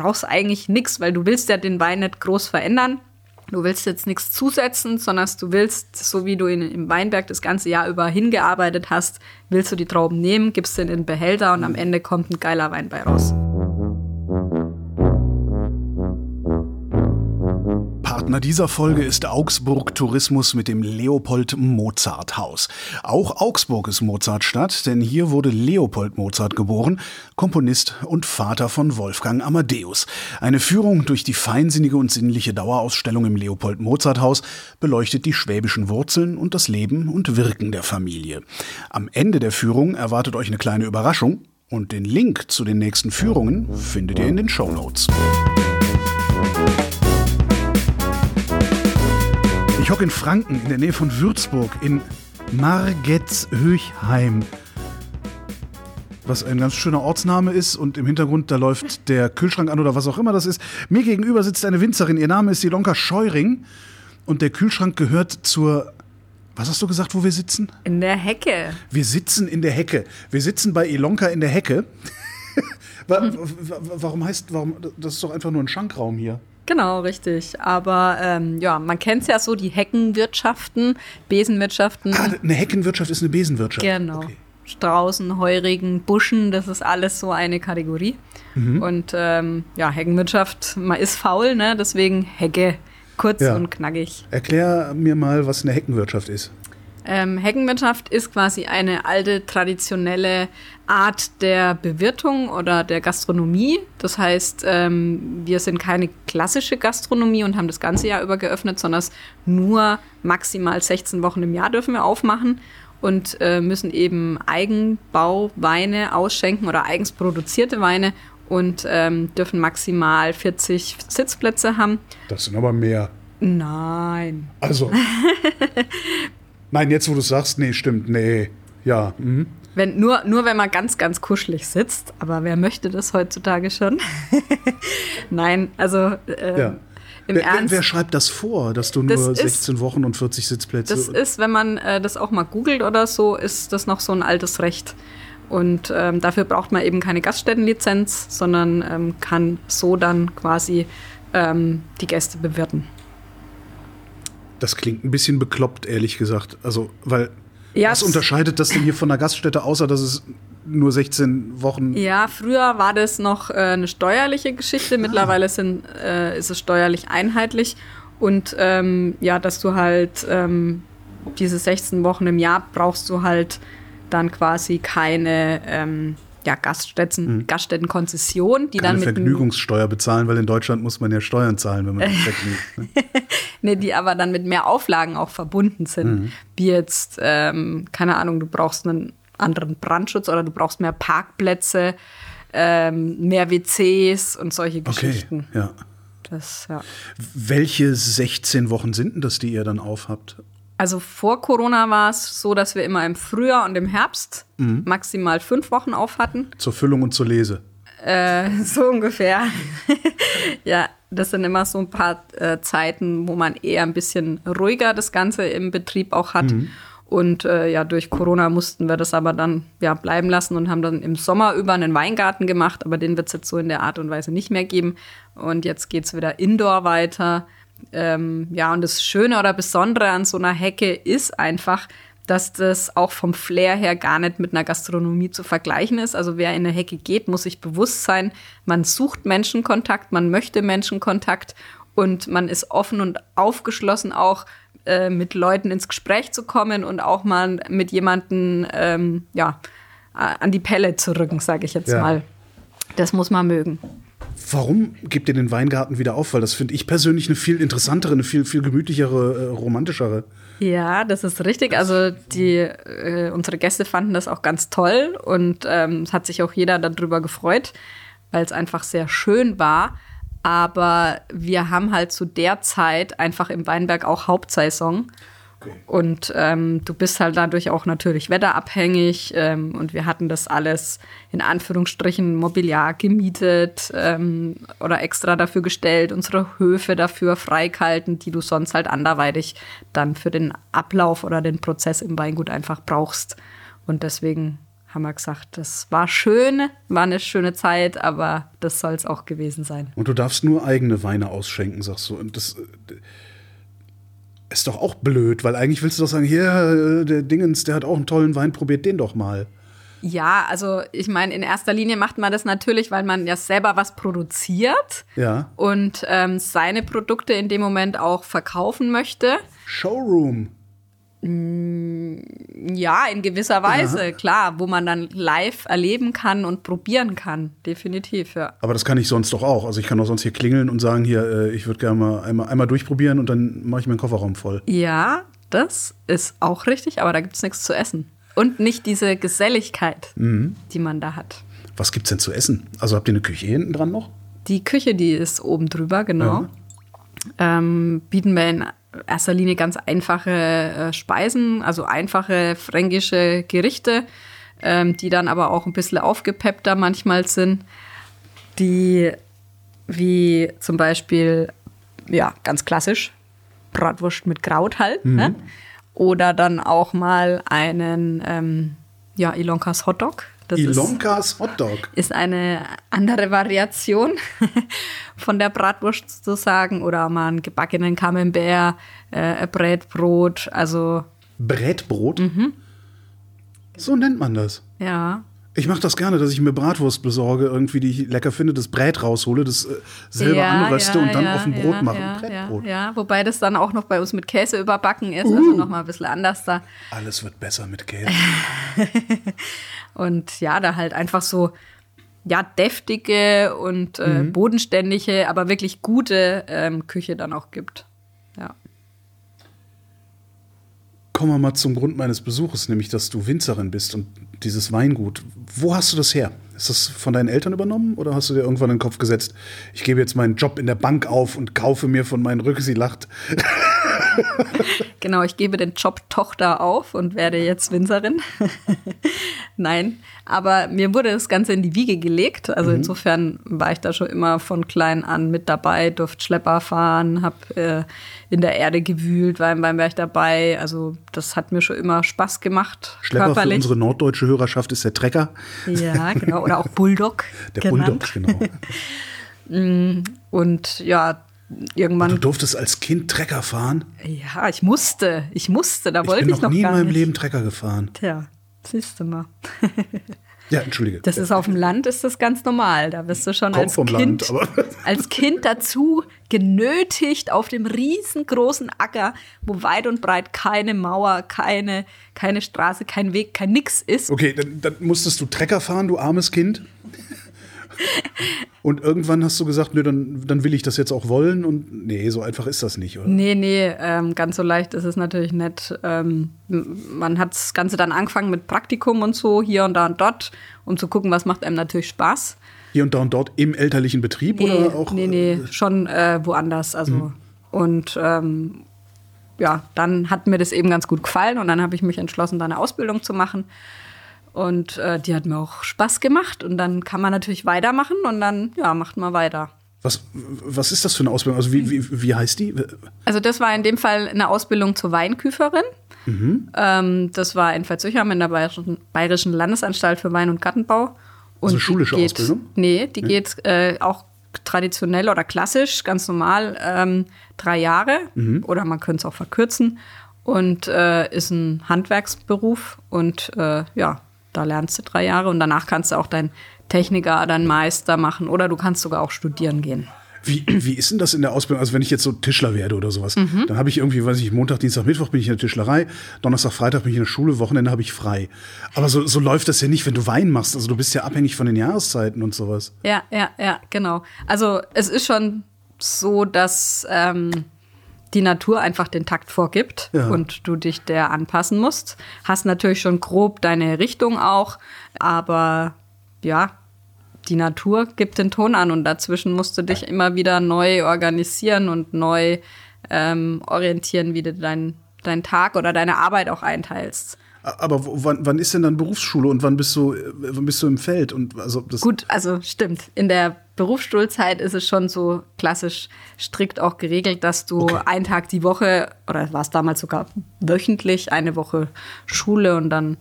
brauchst eigentlich nichts, weil du willst ja den Wein nicht groß verändern. Du willst jetzt nichts zusetzen, sondern du willst, so wie du in, im Weinberg das ganze Jahr über hingearbeitet hast, willst du die Trauben nehmen, gibst sie in den Behälter und am Ende kommt ein geiler Wein bei raus. Partner dieser Folge ist Augsburg Tourismus mit dem Leopold Mozart Haus. Auch Augsburg ist Mozartstadt, denn hier wurde Leopold Mozart geboren, Komponist und Vater von Wolfgang Amadeus. Eine Führung durch die feinsinnige und sinnliche Dauerausstellung im Leopold Mozart Haus beleuchtet die schwäbischen Wurzeln und das Leben und Wirken der Familie. Am Ende der Führung erwartet euch eine kleine Überraschung und den Link zu den nächsten Führungen findet ihr in den Show Notes. Ich hocke in Franken, in der Nähe von Würzburg, in Margetshöchheim. Was ein ganz schöner Ortsname ist und im Hintergrund, da läuft der Kühlschrank an oder was auch immer das ist. Mir gegenüber sitzt eine Winzerin, ihr Name ist Ilonka Scheuring und der Kühlschrank gehört zur was hast du gesagt, wo wir sitzen? In der Hecke. Wir sitzen in der Hecke. Wir sitzen bei Ilonka in der Hecke. warum heißt, warum, das ist doch einfach nur ein Schankraum hier. Genau, richtig. Aber ähm, ja, man kennt es ja so, die Heckenwirtschaften, Besenwirtschaften. Ah, eine Heckenwirtschaft ist eine Besenwirtschaft. Genau. Okay. Straußen, Heurigen, Buschen, das ist alles so eine Kategorie. Mhm. Und ähm, ja, Heckenwirtschaft, man ist faul, ne? deswegen Hecke, kurz ja. und knackig. Erklär mir mal, was eine Heckenwirtschaft ist. Ähm, Heckenwirtschaft ist quasi eine alte traditionelle Art der Bewirtung oder der Gastronomie. Das heißt, ähm, wir sind keine klassische Gastronomie und haben das ganze Jahr über geöffnet, sondern nur maximal 16 Wochen im Jahr dürfen wir aufmachen und äh, müssen eben Eigenbauweine ausschenken oder eigens produzierte Weine und ähm, dürfen maximal 40 Sitzplätze haben. Das sind aber mehr. Nein. Also. Nein, jetzt wo du sagst, nee, stimmt, nee. Ja. Mhm. Wenn, nur, nur wenn man ganz, ganz kuschelig sitzt, aber wer möchte das heutzutage schon? Nein, also äh, ja. im wer, Ernst. Wer, wer, schreibt das vor, dass du nur das 16 ist, Wochen und 40 Sitzplätze Das ist, wenn man äh, das auch mal googelt oder so, ist das noch so ein altes Recht. Und ähm, dafür braucht man eben keine Gaststättenlizenz, sondern ähm, kann so dann quasi ähm, die Gäste bewirten. Das klingt ein bisschen bekloppt, ehrlich gesagt. Also, weil ja, was unterscheidet das denn hier von einer Gaststätte, außer dass es nur 16 Wochen. Ja, früher war das noch äh, eine steuerliche Geschichte. Ah. Mittlerweile sind, äh, ist es steuerlich einheitlich. Und ähm, ja, dass du halt ähm, diese 16 Wochen im Jahr brauchst du halt dann quasi keine ähm, ja, Gaststätten, mhm. Gaststättenkonzession, die Keine dann mit Vergnügungssteuer bezahlen, weil in Deutschland muss man ja Steuern zahlen, wenn man vergnügt. Ne? nee, die aber dann mit mehr Auflagen auch verbunden sind. Mhm. Wie jetzt, ähm, keine Ahnung, du brauchst einen anderen Brandschutz oder du brauchst mehr Parkplätze, ähm, mehr WCs und solche Geschichten. Okay, ja. Das, ja. Welche 16 Wochen sind denn das, die ihr dann aufhabt? Also vor Corona war es so, dass wir immer im Frühjahr und im Herbst mhm. maximal fünf Wochen auf hatten. Zur Füllung und zur Lese. Äh, so ungefähr. ja, das sind immer so ein paar äh, Zeiten, wo man eher ein bisschen ruhiger das Ganze im Betrieb auch hat. Mhm. Und äh, ja, durch Corona mussten wir das aber dann ja, bleiben lassen und haben dann im Sommer über einen Weingarten gemacht, aber den wird es jetzt so in der Art und Weise nicht mehr geben. Und jetzt geht es wieder indoor weiter. Ähm, ja, und das Schöne oder Besondere an so einer Hecke ist einfach, dass das auch vom Flair her gar nicht mit einer Gastronomie zu vergleichen ist. Also wer in eine Hecke geht, muss sich bewusst sein, man sucht Menschenkontakt, man möchte Menschenkontakt und man ist offen und aufgeschlossen auch äh, mit Leuten ins Gespräch zu kommen und auch mal mit jemandem ähm, ja, an die Pelle zu rücken, sage ich jetzt ja. mal. Das muss man mögen. Warum gebt ihr den Weingarten wieder auf? Weil das finde ich persönlich eine viel interessantere, eine viel, viel gemütlichere, äh, romantischere. Ja, das ist richtig. Also die, äh, unsere Gäste fanden das auch ganz toll und ähm, es hat sich auch jeder darüber gefreut, weil es einfach sehr schön war. Aber wir haben halt zu der Zeit einfach im Weinberg auch Hauptsaison. Okay. Und ähm, du bist halt dadurch auch natürlich wetterabhängig. Ähm, und wir hatten das alles in Anführungsstrichen Mobiliar gemietet ähm, oder extra dafür gestellt, unsere Höfe dafür freigehalten, die du sonst halt anderweitig dann für den Ablauf oder den Prozess im Weingut einfach brauchst. Und deswegen haben wir gesagt, das war schön, war eine schöne Zeit, aber das soll es auch gewesen sein. Und du darfst nur eigene Weine ausschenken, sagst du. Und das äh, ist doch auch blöd, weil eigentlich willst du doch sagen, hier, äh, der Dingens, der hat auch einen tollen Wein, probiert den doch mal. Ja, also ich meine, in erster Linie macht man das natürlich, weil man ja selber was produziert ja. und ähm, seine Produkte in dem Moment auch verkaufen möchte. Showroom. Ja, in gewisser Weise, ja. klar, wo man dann live erleben kann und probieren kann, definitiv, ja. Aber das kann ich sonst doch auch. Also ich kann doch sonst hier klingeln und sagen, hier, äh, ich würde gerne mal einmal, einmal durchprobieren und dann mache ich meinen Kofferraum voll. Ja, das ist auch richtig, aber da gibt es nichts zu essen. Und nicht diese Geselligkeit, mhm. die man da hat. Was gibt es denn zu essen? Also habt ihr eine Küche hinten dran noch? Die Küche, die ist oben drüber, genau. Ja. Ähm, bieten wir in erster Linie ganz einfache äh, Speisen, also einfache fränkische Gerichte, ähm, die dann aber auch ein bisschen aufgepeppter manchmal sind, die wie zum Beispiel, ja, ganz klassisch, Bratwurst mit Kraut halt, mhm. ne? oder dann auch mal einen, ähm, ja, Ilonkas Hotdog. Das Ilonkas Hotdog. Ist eine andere Variation von der Bratwurst sozusagen oder mal einen gebackenen Camembert, äh, Brätbrot, also. Brätbrot? Mhm. So nennt man das. Ja. Ich mache das gerne, dass ich mir Bratwurst besorge, irgendwie, die ich lecker finde, das Brät raushole, das äh, selber ja, anröste ja, und dann ja, auf dem Brot mache. Ja, Brätbrot. Ja, wobei das dann auch noch bei uns mit Käse überbacken ist, also uh. also nochmal ein bisschen anders da. Alles wird besser mit Käse. und ja, da halt einfach so ja, deftige und äh, mhm. bodenständige, aber wirklich gute ähm, Küche dann auch gibt. Ja. Kommen wir mal zum Grund meines Besuches, nämlich, dass du Winzerin bist und dieses Weingut. Wo hast du das her? Ist das von deinen Eltern übernommen oder hast du dir irgendwann in den Kopf gesetzt, ich gebe jetzt meinen Job in der Bank auf und kaufe mir von meinen Rücksi lacht genau, ich gebe den Job Tochter auf und werde jetzt Winzerin. Nein, aber mir wurde das Ganze in die Wiege gelegt. Also mhm. insofern war ich da schon immer von klein an mit dabei, durfte Schlepper fahren, habe äh, in der Erde gewühlt, war im Weinberg dabei. Also das hat mir schon immer Spaß gemacht. Schlepper körperlich. für unsere norddeutsche Hörerschaft ist der Trecker. Ja, genau. Oder auch Bulldog. Der genannt. Bulldog, genau. Mm, und ja, irgendwann. Und du durftest als Kind Trecker fahren? Ja, ich musste. Ich musste. Da wollte ich, noch noch nie in meinem nicht. Leben Trecker gefahren. Tja, siehst du mal. ja, entschuldige. Das ist auf dem Land ist das ganz normal. Da bist du schon als kind, Land, als kind dazu genötigt auf dem riesengroßen Acker, wo weit und breit keine Mauer, keine, keine Straße, kein Weg, kein nix ist. Okay, dann, dann musstest du Trecker fahren, du armes Kind. Und irgendwann hast du gesagt, nee, dann, dann will ich das jetzt auch wollen. Und nee, so einfach ist das nicht, oder? Nee, nee, ähm, ganz so leicht ist es natürlich nicht. Ähm, man hat das Ganze dann angefangen mit Praktikum und so, hier und da und dort, um zu gucken, was macht einem natürlich Spaß. Hier und da und dort im elterlichen Betrieb nee, oder auch? Nee, nee, äh, schon äh, woanders. Also, mhm. und ähm, ja, dann hat mir das eben ganz gut gefallen und dann habe ich mich entschlossen, da eine Ausbildung zu machen. Und äh, die hat mir auch Spaß gemacht. Und dann kann man natürlich weitermachen und dann, ja, macht man weiter. Was, was ist das für eine Ausbildung? Also wie, wie, wie heißt die? Also das war in dem Fall eine Ausbildung zur Weinküferin. Mhm. Ähm, das war in Veitshöchheim in der Bayerischen, Bayerischen, Landesanstalt für Wein- und Gartenbau. Und also schulische geht, Ausbildung? Nee, die nee. geht äh, auch traditionell oder klassisch, ganz normal, ähm, drei Jahre. Mhm. Oder man könnte es auch verkürzen. Und äh, ist ein Handwerksberuf. Und äh, ja, da lernst du drei Jahre und danach kannst du auch deinen Techniker, deinen Meister machen oder du kannst sogar auch studieren gehen. Wie, wie ist denn das in der Ausbildung? Also wenn ich jetzt so Tischler werde oder sowas, mhm. dann habe ich irgendwie, weiß ich, Montag, Dienstag, Mittwoch bin ich in der Tischlerei, Donnerstag, Freitag bin ich in der Schule, Wochenende habe ich frei. Aber so, so läuft das ja nicht, wenn du Wein machst. Also du bist ja abhängig von den Jahreszeiten und sowas. Ja, ja, ja, genau. Also es ist schon so, dass ähm, die Natur einfach den Takt vorgibt ja. und du dich der anpassen musst. Hast natürlich schon grob deine Richtung auch, aber ja, die Natur gibt den Ton an und dazwischen musst du dich immer wieder neu organisieren und neu ähm, orientieren, wie du deinen dein Tag oder deine Arbeit auch einteilst. Aber wann, wann ist denn dann Berufsschule und wann bist du, wann bist du im Feld? Und also das Gut, also stimmt. In der Berufsschulzeit ist es schon so klassisch strikt auch geregelt, dass du okay. einen Tag die Woche, oder war es damals sogar wöchentlich, eine Woche Schule und dann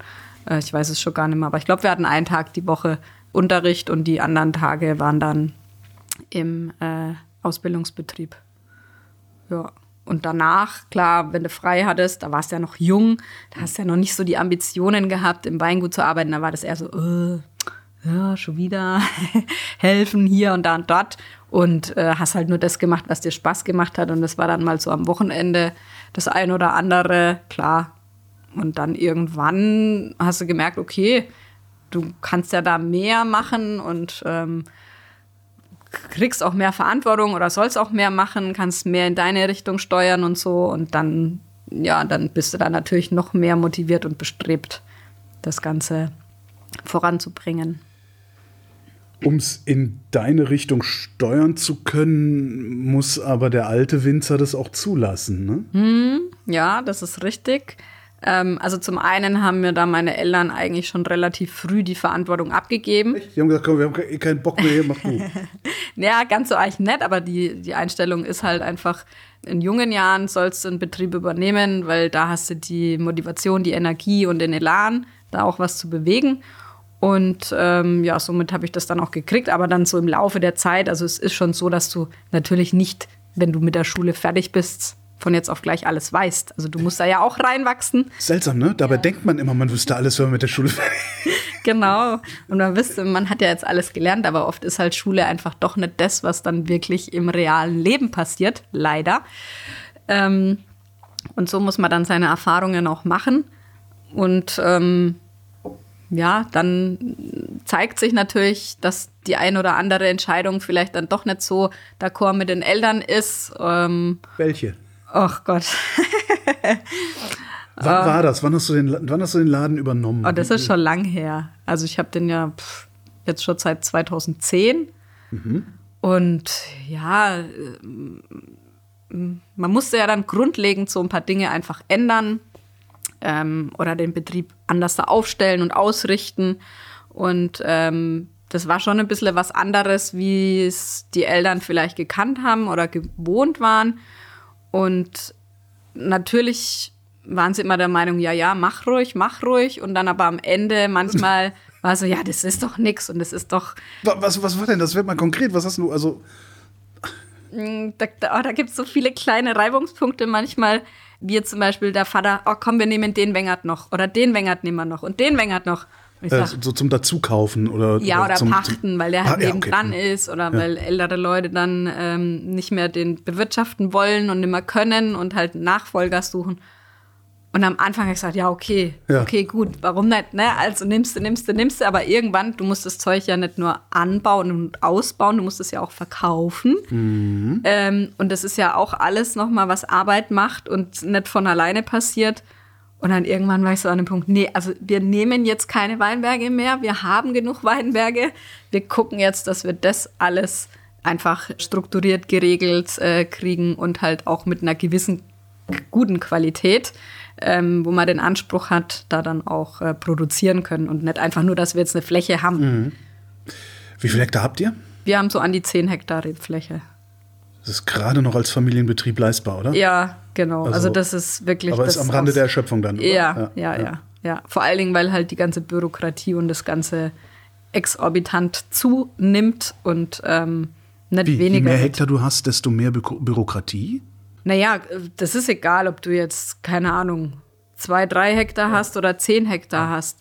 Äh, ich weiß es schon gar nicht mehr, aber ich glaube, wir hatten einen Tag die Woche Unterricht und die anderen Tage waren dann im äh, Ausbildungsbetrieb. Ja. Und danach, klar, wenn du frei hattest, da warst du ja noch jung, da hast du ja noch nicht so die Ambitionen gehabt, im Weingut zu arbeiten. Da war das eher so, äh, ja, schon wieder helfen hier und da und dort. Und äh, hast halt nur das gemacht, was dir Spaß gemacht hat. Und das war dann mal so am Wochenende das ein oder andere, klar. Und dann irgendwann hast du gemerkt, okay, du kannst ja da mehr machen und ähm, kriegst auch mehr Verantwortung oder sollst auch mehr machen, kannst mehr in deine Richtung steuern und so. Und dann, ja, dann bist du da natürlich noch mehr motiviert und bestrebt, das Ganze voranzubringen. Um es in deine Richtung steuern zu können, muss aber der alte Winzer das auch zulassen, ne? Hm, ja, das ist richtig. Ähm, also zum einen haben mir da meine Eltern eigentlich schon relativ früh die Verantwortung abgegeben. Die haben gesagt, komm, wir haben eh keinen Bock mehr, mach du. ja, ganz so eigentlich nett, aber die, die Einstellung ist halt einfach, in jungen Jahren sollst du einen Betrieb übernehmen, weil da hast du die Motivation, die Energie und den Elan, da auch was zu bewegen. Und ähm, ja, somit habe ich das dann auch gekriegt. Aber dann so im Laufe der Zeit, also es ist schon so, dass du natürlich nicht, wenn du mit der Schule fertig bist, von jetzt auf gleich alles weißt. Also du musst da ja auch reinwachsen. Seltsam, ne? Dabei ja. denkt man immer, man wüsste alles, wenn man mit der Schule Genau. Und man wüsste, man hat ja jetzt alles gelernt, aber oft ist halt Schule einfach doch nicht das, was dann wirklich im realen Leben passiert, leider. Ähm, und so muss man dann seine Erfahrungen auch machen. Und ähm, ja, dann zeigt sich natürlich, dass die ein oder andere Entscheidung vielleicht dann doch nicht so d'accord mit den Eltern ist. Ähm, Welche? Ach Gott. Wann war das? Wann hast, du den, wann hast du den Laden übernommen? Oh, das ist schon lang her. Also ich habe den ja pff, jetzt schon seit 2010. Mhm. Und ja, äh, man musste ja dann grundlegend so ein paar Dinge einfach ändern ähm, oder den Betrieb anders da aufstellen und ausrichten. Und ähm, das war schon ein bisschen was anderes, wie es die Eltern vielleicht gekannt haben oder gewohnt waren. Und natürlich waren sie immer der Meinung, ja, ja, mach ruhig, mach ruhig. Und dann aber am Ende manchmal war so, ja, das ist doch nix und das ist doch. Was, was war denn das? Wird mal konkret. Was hast du, also. Mm, da, da, oh, da gibt es so viele kleine Reibungspunkte manchmal. Wie zum Beispiel der Vater, oh komm, wir nehmen den Wengert noch oder den Wengert nehmen wir noch und den Wengert noch. Äh, so zum Dazukaufen oder Ja, oder, zum, Pachten, weil der halt ah, ja, okay. ist oder ja. weil ältere Leute dann ähm, nicht mehr den bewirtschaften wollen und nicht mehr können und halt Nachfolger suchen. Und am Anfang habe ich gesagt, ja, okay, ja. okay, gut, warum nicht, ne? Also nimmst du, nimmst du, nimmst du, aber irgendwann, du musst das Zeug ja nicht nur anbauen und ausbauen, du musst es ja auch verkaufen. Mhm. Ähm, und das ist ja auch alles nochmal, was Arbeit macht und nicht von alleine passiert. Und dann irgendwann war ich so an dem Punkt, nee, also wir nehmen jetzt keine Weinberge mehr, wir haben genug Weinberge. Wir gucken jetzt, dass wir das alles einfach strukturiert geregelt äh, kriegen und halt auch mit einer gewissen guten Qualität, ähm, wo man den Anspruch hat, da dann auch äh, produzieren können und nicht einfach nur, dass wir jetzt eine Fläche haben. Mhm. Wie viele Hektar habt ihr? Wir haben so an die 10 Hektar Rebfläche. Das ist gerade noch als Familienbetrieb leistbar, oder? Ja, genau. Also, also das ist wirklich. Aber ist am Rande der Erschöpfung dann, oder? Ja, ja, ja, ja, ja. Vor allen Dingen, weil halt die ganze Bürokratie und das ganze exorbitant zunimmt und ähm, nicht Wie, weniger. Je mehr Hektar du hast, desto mehr Bü Bürokratie? Naja, das ist egal, ob du jetzt, keine Ahnung, zwei, drei Hektar ja. hast oder zehn Hektar ja. hast.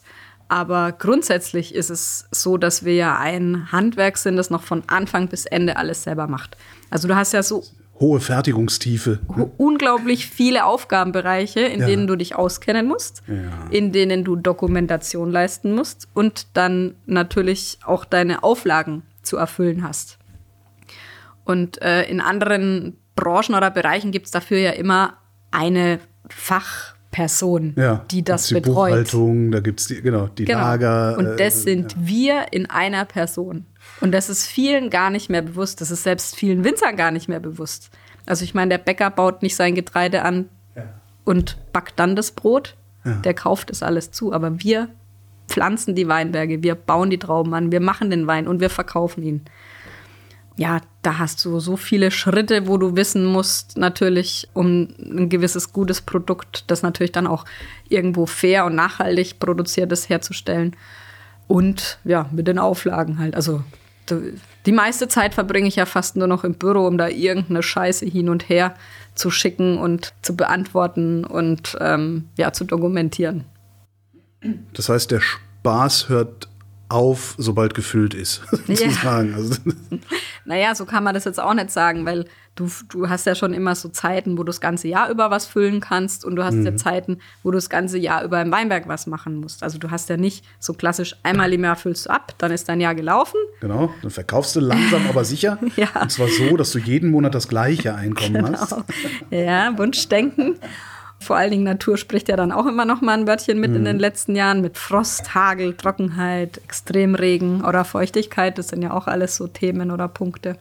Aber grundsätzlich ist es so, dass wir ja ein Handwerk sind, das noch von Anfang bis Ende alles selber macht. Also du hast ja so hohe Fertigungstiefe. Ne? Unglaublich viele Aufgabenbereiche, in ja. denen du dich auskennen musst, ja. in denen du Dokumentation leisten musst und dann natürlich auch deine Auflagen zu erfüllen hast. Und äh, in anderen Branchen oder Bereichen gibt es dafür ja immer eine Fach Person, ja, die das die betreut. Buchhaltung, da gibt es die, genau, die genau. Lager. Und das äh, sind ja. wir in einer Person. Und das ist vielen gar nicht mehr bewusst. Das ist selbst vielen Winzern gar nicht mehr bewusst. Also ich meine, der Bäcker baut nicht sein Getreide an ja. und backt dann das Brot. Der kauft das alles zu. Aber wir pflanzen die Weinberge, wir bauen die Trauben an, wir machen den Wein und wir verkaufen ihn. Ja, da hast du so viele Schritte, wo du wissen musst, natürlich, um ein gewisses gutes Produkt, das natürlich dann auch irgendwo fair und nachhaltig produziert ist, herzustellen. Und ja, mit den Auflagen halt. Also die meiste Zeit verbringe ich ja fast nur noch im Büro, um da irgendeine Scheiße hin und her zu schicken und zu beantworten und ähm, ja, zu dokumentieren. Das heißt, der Spaß hört auf, sobald gefüllt ist, sozusagen. Ja. Also, naja, so kann man das jetzt auch nicht sagen, weil du, du hast ja schon immer so Zeiten, wo du das ganze Jahr über was füllen kannst und du hast mhm. ja Zeiten, wo du das ganze Jahr über im Weinberg was machen musst. Also du hast ja nicht so klassisch einmal im Jahr füllst du ab, dann ist dein Jahr gelaufen. Genau, dann verkaufst du langsam, aber sicher. ja. Und zwar so, dass du jeden Monat das gleiche Einkommen genau. hast. Ja, Wunschdenken. Vor allen Dingen Natur spricht ja dann auch immer noch mal ein Wörtchen mit mhm. in den letzten Jahren mit Frost, Hagel, Trockenheit, Extremregen oder Feuchtigkeit. Das sind ja auch alles so Themen oder Punkte.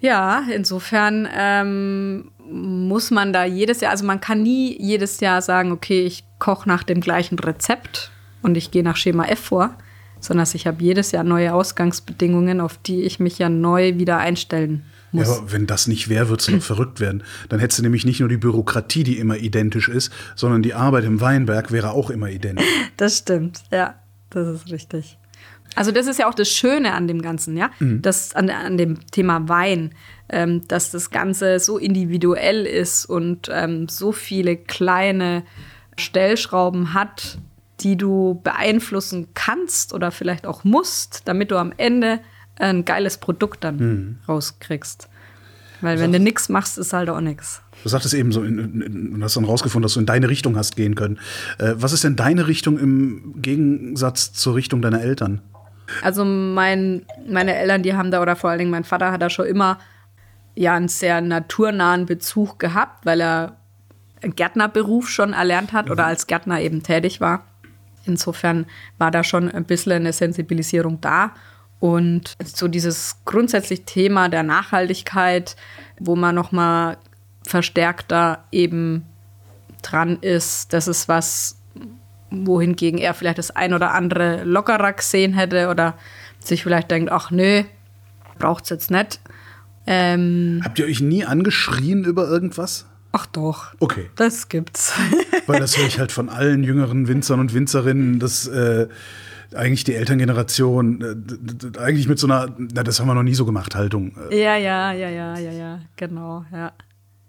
Ja, insofern ähm, muss man da jedes Jahr, also man kann nie jedes Jahr sagen, okay, ich koche nach dem gleichen Rezept und ich gehe nach Schema F vor, sondern ich habe jedes Jahr neue Ausgangsbedingungen, auf die ich mich ja neu wieder einstellen muss. Ja, aber wenn das nicht wäre, würdest du noch verrückt werden. Dann hättest du nämlich nicht nur die Bürokratie, die immer identisch ist, sondern die Arbeit im Weinberg wäre auch immer identisch. Das stimmt, ja, das ist richtig. Also das ist ja auch das Schöne an dem Ganzen, ja, mhm. das an, an dem Thema Wein, ähm, dass das Ganze so individuell ist und ähm, so viele kleine Stellschrauben hat, die du beeinflussen kannst oder vielleicht auch musst, damit du am Ende ein geiles Produkt dann mhm. rauskriegst. Weil wenn du nichts machst, ist halt auch nichts. Du sagtest eben so, du hast dann rausgefunden, dass du in deine Richtung hast gehen können. Äh, was ist denn deine Richtung im Gegensatz zur Richtung deiner Eltern? Also mein, meine Eltern, die haben da, oder vor allen Dingen mein Vater hat da schon immer ja einen sehr naturnahen Bezug gehabt, weil er einen Gärtnerberuf schon erlernt hat oder mhm. als Gärtner eben tätig war. Insofern war da schon ein bisschen eine Sensibilisierung da. Und so dieses grundsätzliche Thema der Nachhaltigkeit, wo man nochmal verstärkter eben dran ist, das ist was, wohingegen er vielleicht das ein oder andere lockerer gesehen hätte oder sich vielleicht denkt, ach nö, braucht's jetzt nicht. Ähm, Habt ihr euch nie angeschrien über irgendwas? Ach doch. Okay. Das gibt's. Weil das höre ich halt von allen jüngeren Winzern und Winzerinnen, dass äh, eigentlich die Elterngeneration äh, eigentlich mit so einer, na, das haben wir noch nie so gemacht, Haltung. Äh. Ja, ja, ja, ja, ja, ja, genau, ja.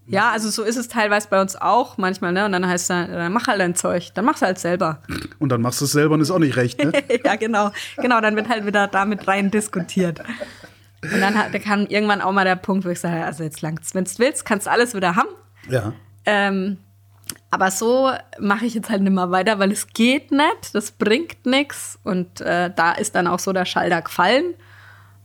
Ja, also so ist es teilweise bei uns auch manchmal, ne? Und dann heißt es dann, dann mach halt dein Zeug, dann mach's halt selber. Und dann machst du es selber und ist auch nicht recht, ne? ja, genau. Genau, dann wird halt wieder damit rein diskutiert. Und dann hat, da kam irgendwann auch mal der Punkt, wo ich sage, also jetzt langt's. Wenn du willst, kannst du alles wieder haben. Ja. Ähm, aber so mache ich jetzt halt nicht mehr weiter, weil es geht nicht, das bringt nichts. Und äh, da ist dann auch so der Schalter gefallen.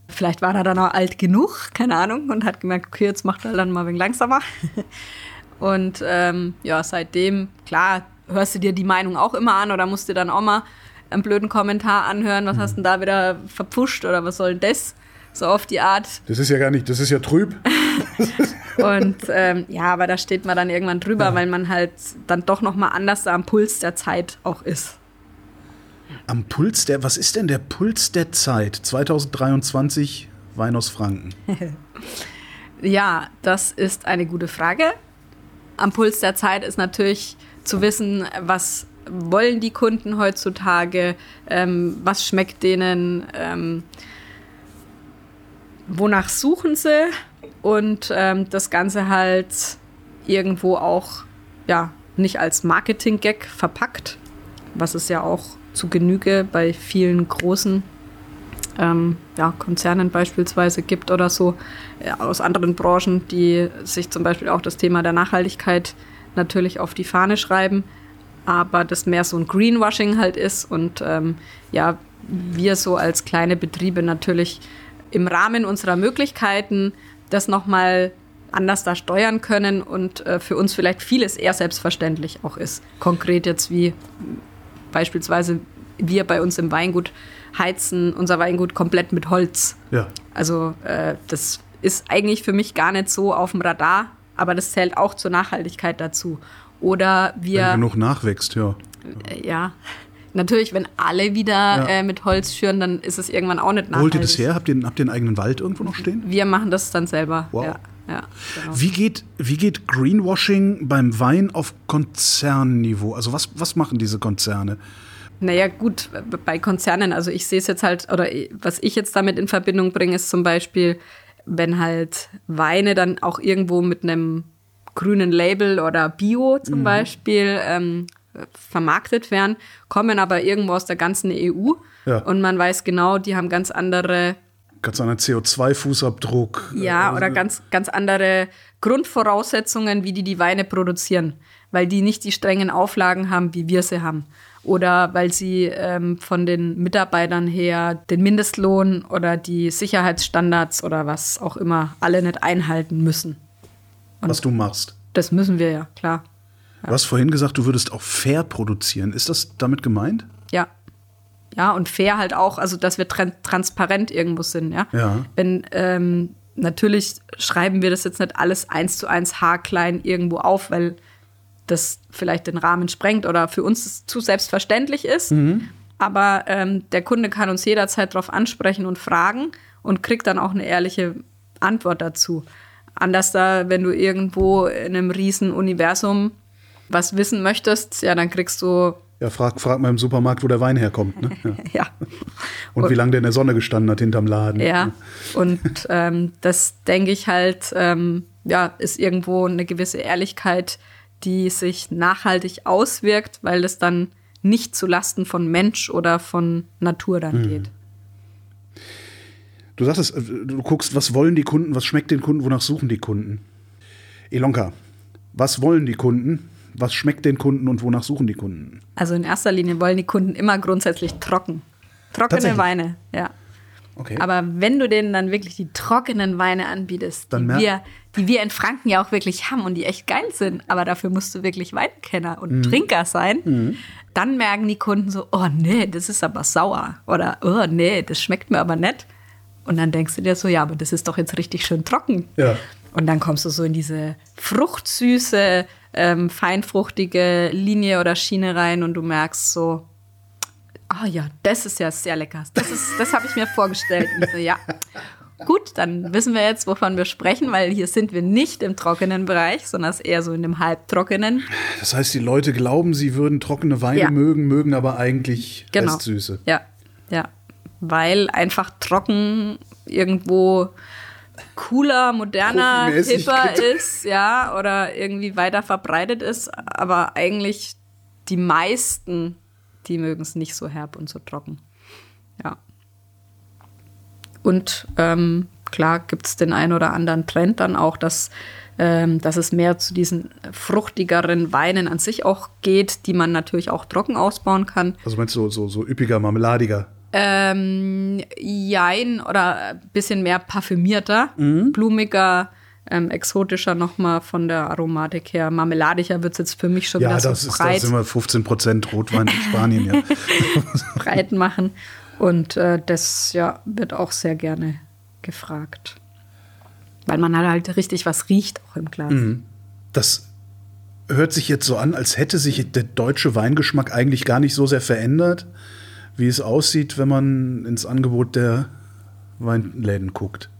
Vielleicht war er dann auch alt genug, keine Ahnung, und hat gemerkt, okay, jetzt macht er dann mal ein wenig langsamer. und ähm, ja, seitdem, klar, hörst du dir die Meinung auch immer an oder musst du dann auch mal einen blöden Kommentar anhören, was hast du denn da wieder verpfuscht oder was soll denn das? So auf die Art. Das ist ja gar nicht, das ist ja trüb. und ähm, ja, aber da steht man dann irgendwann drüber, ja. weil man halt dann doch noch mal anders am Puls der Zeit auch ist. Am Puls der, was ist denn der Puls der Zeit 2023 Wein aus Franken? ja, das ist eine gute Frage. Am Puls der Zeit ist natürlich zu wissen, was wollen die Kunden heutzutage, ähm, was schmeckt denen, ähm, wonach suchen sie und ähm, das Ganze halt irgendwo auch ja nicht als Marketing-Gag verpackt, was es ja auch zu Genüge bei vielen großen ähm, ja, Konzernen beispielsweise gibt oder so ja, aus anderen Branchen, die sich zum Beispiel auch das Thema der Nachhaltigkeit natürlich auf die Fahne schreiben, aber das mehr so ein Greenwashing halt ist und ähm, ja, wir so als kleine Betriebe natürlich im Rahmen unserer Möglichkeiten das nochmal anders da steuern können und äh, für uns vielleicht vieles eher selbstverständlich auch ist. Konkret jetzt wie beispielsweise wir bei uns im Weingut heizen unser Weingut komplett mit Holz. Ja. Also äh, das ist eigentlich für mich gar nicht so auf dem Radar, aber das zählt auch zur Nachhaltigkeit dazu. Oder wir. Wenn genug nachwächst, ja. Äh, ja. Natürlich, wenn alle wieder ja. äh, mit Holz schüren, dann ist es irgendwann auch nicht nachhaltig. Holt ihr das her? Habt ihr, habt ihr einen eigenen Wald irgendwo noch stehen? Wir machen das dann selber. Wow. Ja, ja, genau. wie, geht, wie geht Greenwashing beim Wein auf Konzernniveau? Also was, was machen diese Konzerne? Naja, gut, bei Konzernen, also ich sehe es jetzt halt, oder was ich jetzt damit in Verbindung bringe, ist zum Beispiel, wenn halt Weine dann auch irgendwo mit einem grünen Label oder Bio zum mhm. Beispiel ähm, vermarktet werden, kommen aber irgendwo aus der ganzen EU ja. und man weiß genau, die haben ganz andere ganz anderen CO2-Fußabdruck. Ja, äh, oder ganz, ganz andere Grundvoraussetzungen, wie die die Weine produzieren, weil die nicht die strengen Auflagen haben, wie wir sie haben. Oder weil sie ähm, von den Mitarbeitern her den Mindestlohn oder die Sicherheitsstandards oder was auch immer alle nicht einhalten müssen. Und was du machst. Das müssen wir ja, klar. Du hast vorhin gesagt, du würdest auch fair produzieren. Ist das damit gemeint? Ja. Ja, und fair halt auch, also dass wir tra transparent irgendwo sind, ja. ja. Wenn, ähm, natürlich schreiben wir das jetzt nicht alles eins zu eins haarklein irgendwo auf, weil das vielleicht den Rahmen sprengt oder für uns zu selbstverständlich ist. Mhm. Aber ähm, der Kunde kann uns jederzeit darauf ansprechen und fragen und kriegt dann auch eine ehrliche Antwort dazu. Anders da, wenn du irgendwo in einem riesen Universum was wissen möchtest, ja, dann kriegst du. Ja, frag, frag mal im Supermarkt, wo der Wein herkommt. Ne? Ja. ja. Und, und, wie lange der in der Sonne gestanden hat hinterm Laden. Ja, und ähm, das denke ich halt, ähm, ja, ist irgendwo eine gewisse Ehrlichkeit, die sich nachhaltig auswirkt, weil es dann nicht zu Lasten von Mensch oder von Natur dann mhm. geht. Du sagtest, äh, du guckst, was wollen die Kunden, was schmeckt den Kunden, wonach suchen die Kunden? Elonka, was wollen die Kunden? Was schmeckt den Kunden und wonach suchen die Kunden? Also in erster Linie wollen die Kunden immer grundsätzlich trocken. Trockene Weine, ja. Okay. Aber wenn du denen dann wirklich die trockenen Weine anbietest, die wir, die wir in Franken ja auch wirklich haben und die echt geil sind, aber dafür musst du wirklich Weinkenner und mhm. Trinker sein, mhm. dann merken die Kunden so, oh nee, das ist aber sauer oder oh nee, das schmeckt mir aber nicht. Und dann denkst du dir so, ja, aber das ist doch jetzt richtig schön trocken. Ja. Und dann kommst du so in diese fruchtsüße, ähm, feinfruchtige Linie oder Schiene rein und du merkst so, ah oh ja, das ist ja sehr lecker. Das, das habe ich mir vorgestellt. Und so, ja, gut, dann wissen wir jetzt, wovon wir sprechen, weil hier sind wir nicht im trockenen Bereich, sondern eher so in dem halbtrockenen. Das heißt, die Leute glauben, sie würden trockene Weine ja. mögen, mögen aber eigentlich genau. Restsüße. Ja, ja. Weil einfach trocken irgendwo cooler, moderner, hipper ist, ja, oder irgendwie weiter verbreitet ist, aber eigentlich die meisten die mögen es nicht so herb und so trocken. Ja. Und ähm, klar gibt es den einen oder anderen Trend dann auch, dass, ähm, dass es mehr zu diesen fruchtigeren Weinen an sich auch geht, die man natürlich auch trocken ausbauen kann. Also meinst du so, so üppiger, marmeladiger? Ähm, jein, oder ein bisschen mehr parfümierter, mhm. blumiger, ähm, exotischer nochmal von der Aromatik her. Marmeladischer wird es jetzt für mich schon ja, wieder das so ist, breit. Ja, das sind wir 15 Prozent Rotwein in Spanien, ja. breit machen. Und äh, das ja, wird auch sehr gerne gefragt. Weil man halt richtig was riecht auch im Glas. Mhm. Das hört sich jetzt so an, als hätte sich der deutsche Weingeschmack eigentlich gar nicht so sehr verändert, wie es aussieht, wenn man ins Angebot der Weinläden guckt.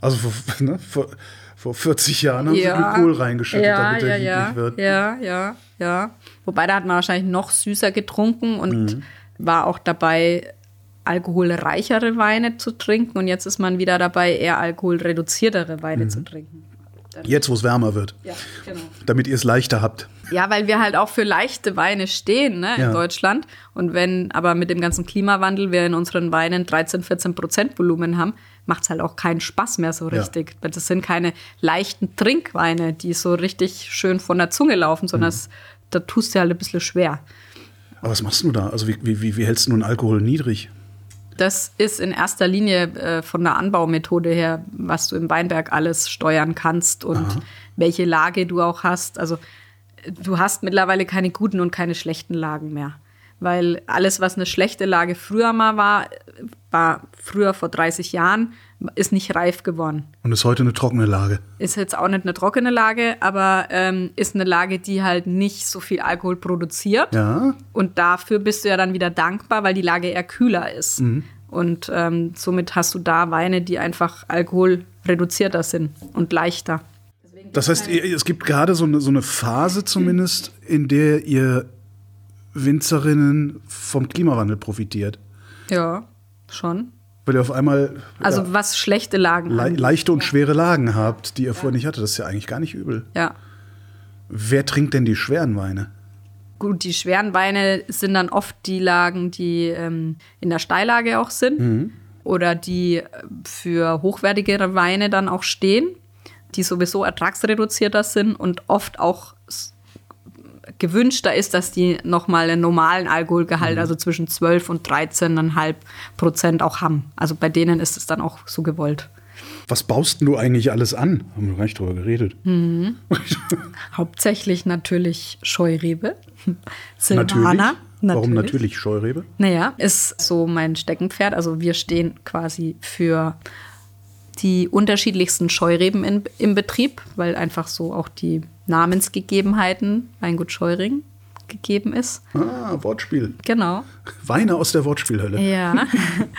Also vor, ne, vor, vor 40 Jahren haben ja. sie Glykol reingeschüttet, ja, damit er ja, lieblich wird. Ja, ja, ja. Wobei da hat man wahrscheinlich noch süßer getrunken und mhm. war auch dabei, alkoholreichere Weine zu trinken. Und jetzt ist man wieder dabei, eher alkoholreduziertere Weine mhm. zu trinken. Jetzt, wo es wärmer wird. Ja, genau. Damit ihr es leichter habt. Ja, weil wir halt auch für leichte Weine stehen ne, in ja. Deutschland. Und wenn aber mit dem ganzen Klimawandel wir in unseren Weinen 13, 14 Prozent Volumen haben, macht es halt auch keinen Spaß mehr so richtig. Ja. Das sind keine leichten Trinkweine, die so richtig schön von der Zunge laufen, sondern mhm. es, da tust du halt ein bisschen schwer. Aber was machst du da? Also wie, wie, wie hältst du nun Alkohol niedrig? Das ist in erster Linie äh, von der Anbaumethode her, was du im Weinberg alles steuern kannst und Aha. welche Lage du auch hast. Also du hast mittlerweile keine guten und keine schlechten Lagen mehr. Weil alles, was eine schlechte Lage früher mal war, war früher vor 30 Jahren, ist nicht reif geworden. Und ist heute eine trockene Lage. Ist jetzt auch nicht eine trockene Lage, aber ähm, ist eine Lage, die halt nicht so viel Alkohol produziert. Ja. Und dafür bist du ja dann wieder dankbar, weil die Lage eher kühler ist. Mhm. Und ähm, somit hast du da Weine, die einfach alkoholreduzierter sind und leichter. Das heißt, es gibt gerade so eine, so eine Phase zumindest, in der ihr Winzerinnen vom Klimawandel profitiert. Ja, schon. Weil ihr auf einmal Also ja, was schlechte Lagen le leichte und schwere Lagen habt, die ihr vorher nicht hattet. Das ist ja eigentlich gar nicht übel. Ja. Wer trinkt denn die schweren Weine? Gut, die schweren Weine sind dann oft die Lagen, die ähm, in der Steillage auch sind oder die äh, für hochwertigere Weine dann auch stehen, die sowieso ertragsreduzierter sind und oft auch gewünschter ist, dass die nochmal einen normalen Alkoholgehalt, also zwischen 12 und 13,5 Prozent auch haben. Also bei denen ist es dann auch so gewollt. Was baust denn du eigentlich alles an? Haben wir gar nicht drüber geredet. Hauptsächlich natürlich Scheurebe, natürlich. Silvaner. Warum natürlich Scheurebe? Naja, ist so mein Steckenpferd. Also wir stehen quasi für die unterschiedlichsten Scheureben in, im Betrieb, weil einfach so auch die Namensgegebenheiten Weingut Scheuring gegeben ist. Ah, Wortspiel. Genau. Weine aus der Wortspielhölle. Ja.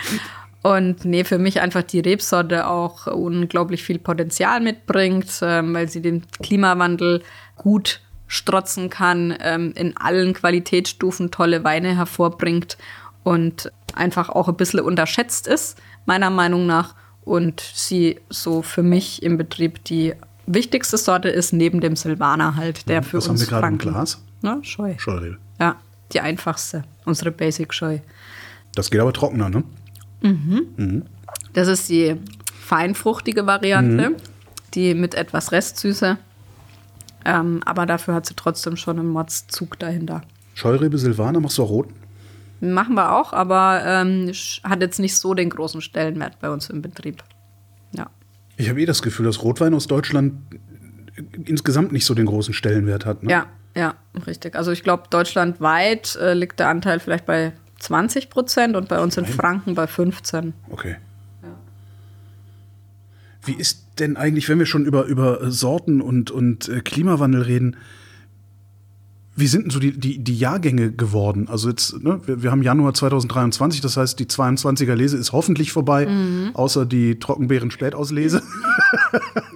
Und nee, für mich einfach die Rebsorte auch unglaublich viel Potenzial mitbringt, ähm, weil sie den Klimawandel gut strotzen kann, ähm, in allen Qualitätsstufen tolle Weine hervorbringt und einfach auch ein bisschen unterschätzt ist, meiner Meinung nach. Und sie so für mich im Betrieb die wichtigste Sorte ist, neben dem Silvaner halt, der für Was haben uns wir gerade im Glas? Ne, Scheu. Scheurebe. Ja, die einfachste, unsere Basic Scheu. Das geht aber trockener, ne? Das ist die feinfruchtige Variante, die mit etwas Restsüße. Ähm, aber dafür hat sie trotzdem schon einen Mordzug dahinter. Scheurebe Silvaner, machst du auch roten? Machen wir auch, aber ähm, hat jetzt nicht so den großen Stellenwert bei uns im Betrieb. Ja. Ich habe eh das Gefühl, dass Rotwein aus Deutschland insgesamt nicht so den großen Stellenwert hat. Ne? Ja, ja, richtig. Also ich glaube, deutschlandweit äh, liegt der Anteil vielleicht bei 20 Prozent und bei uns in Franken bei 15. Okay. Wie ist denn eigentlich, wenn wir schon über, über Sorten und, und äh, Klimawandel reden, wie sind denn so die, die, die Jahrgänge geworden? Also jetzt, ne, wir, wir haben Januar 2023, das heißt, die 22er Lese ist hoffentlich vorbei, außer die Trockenbeeren Spätauslese.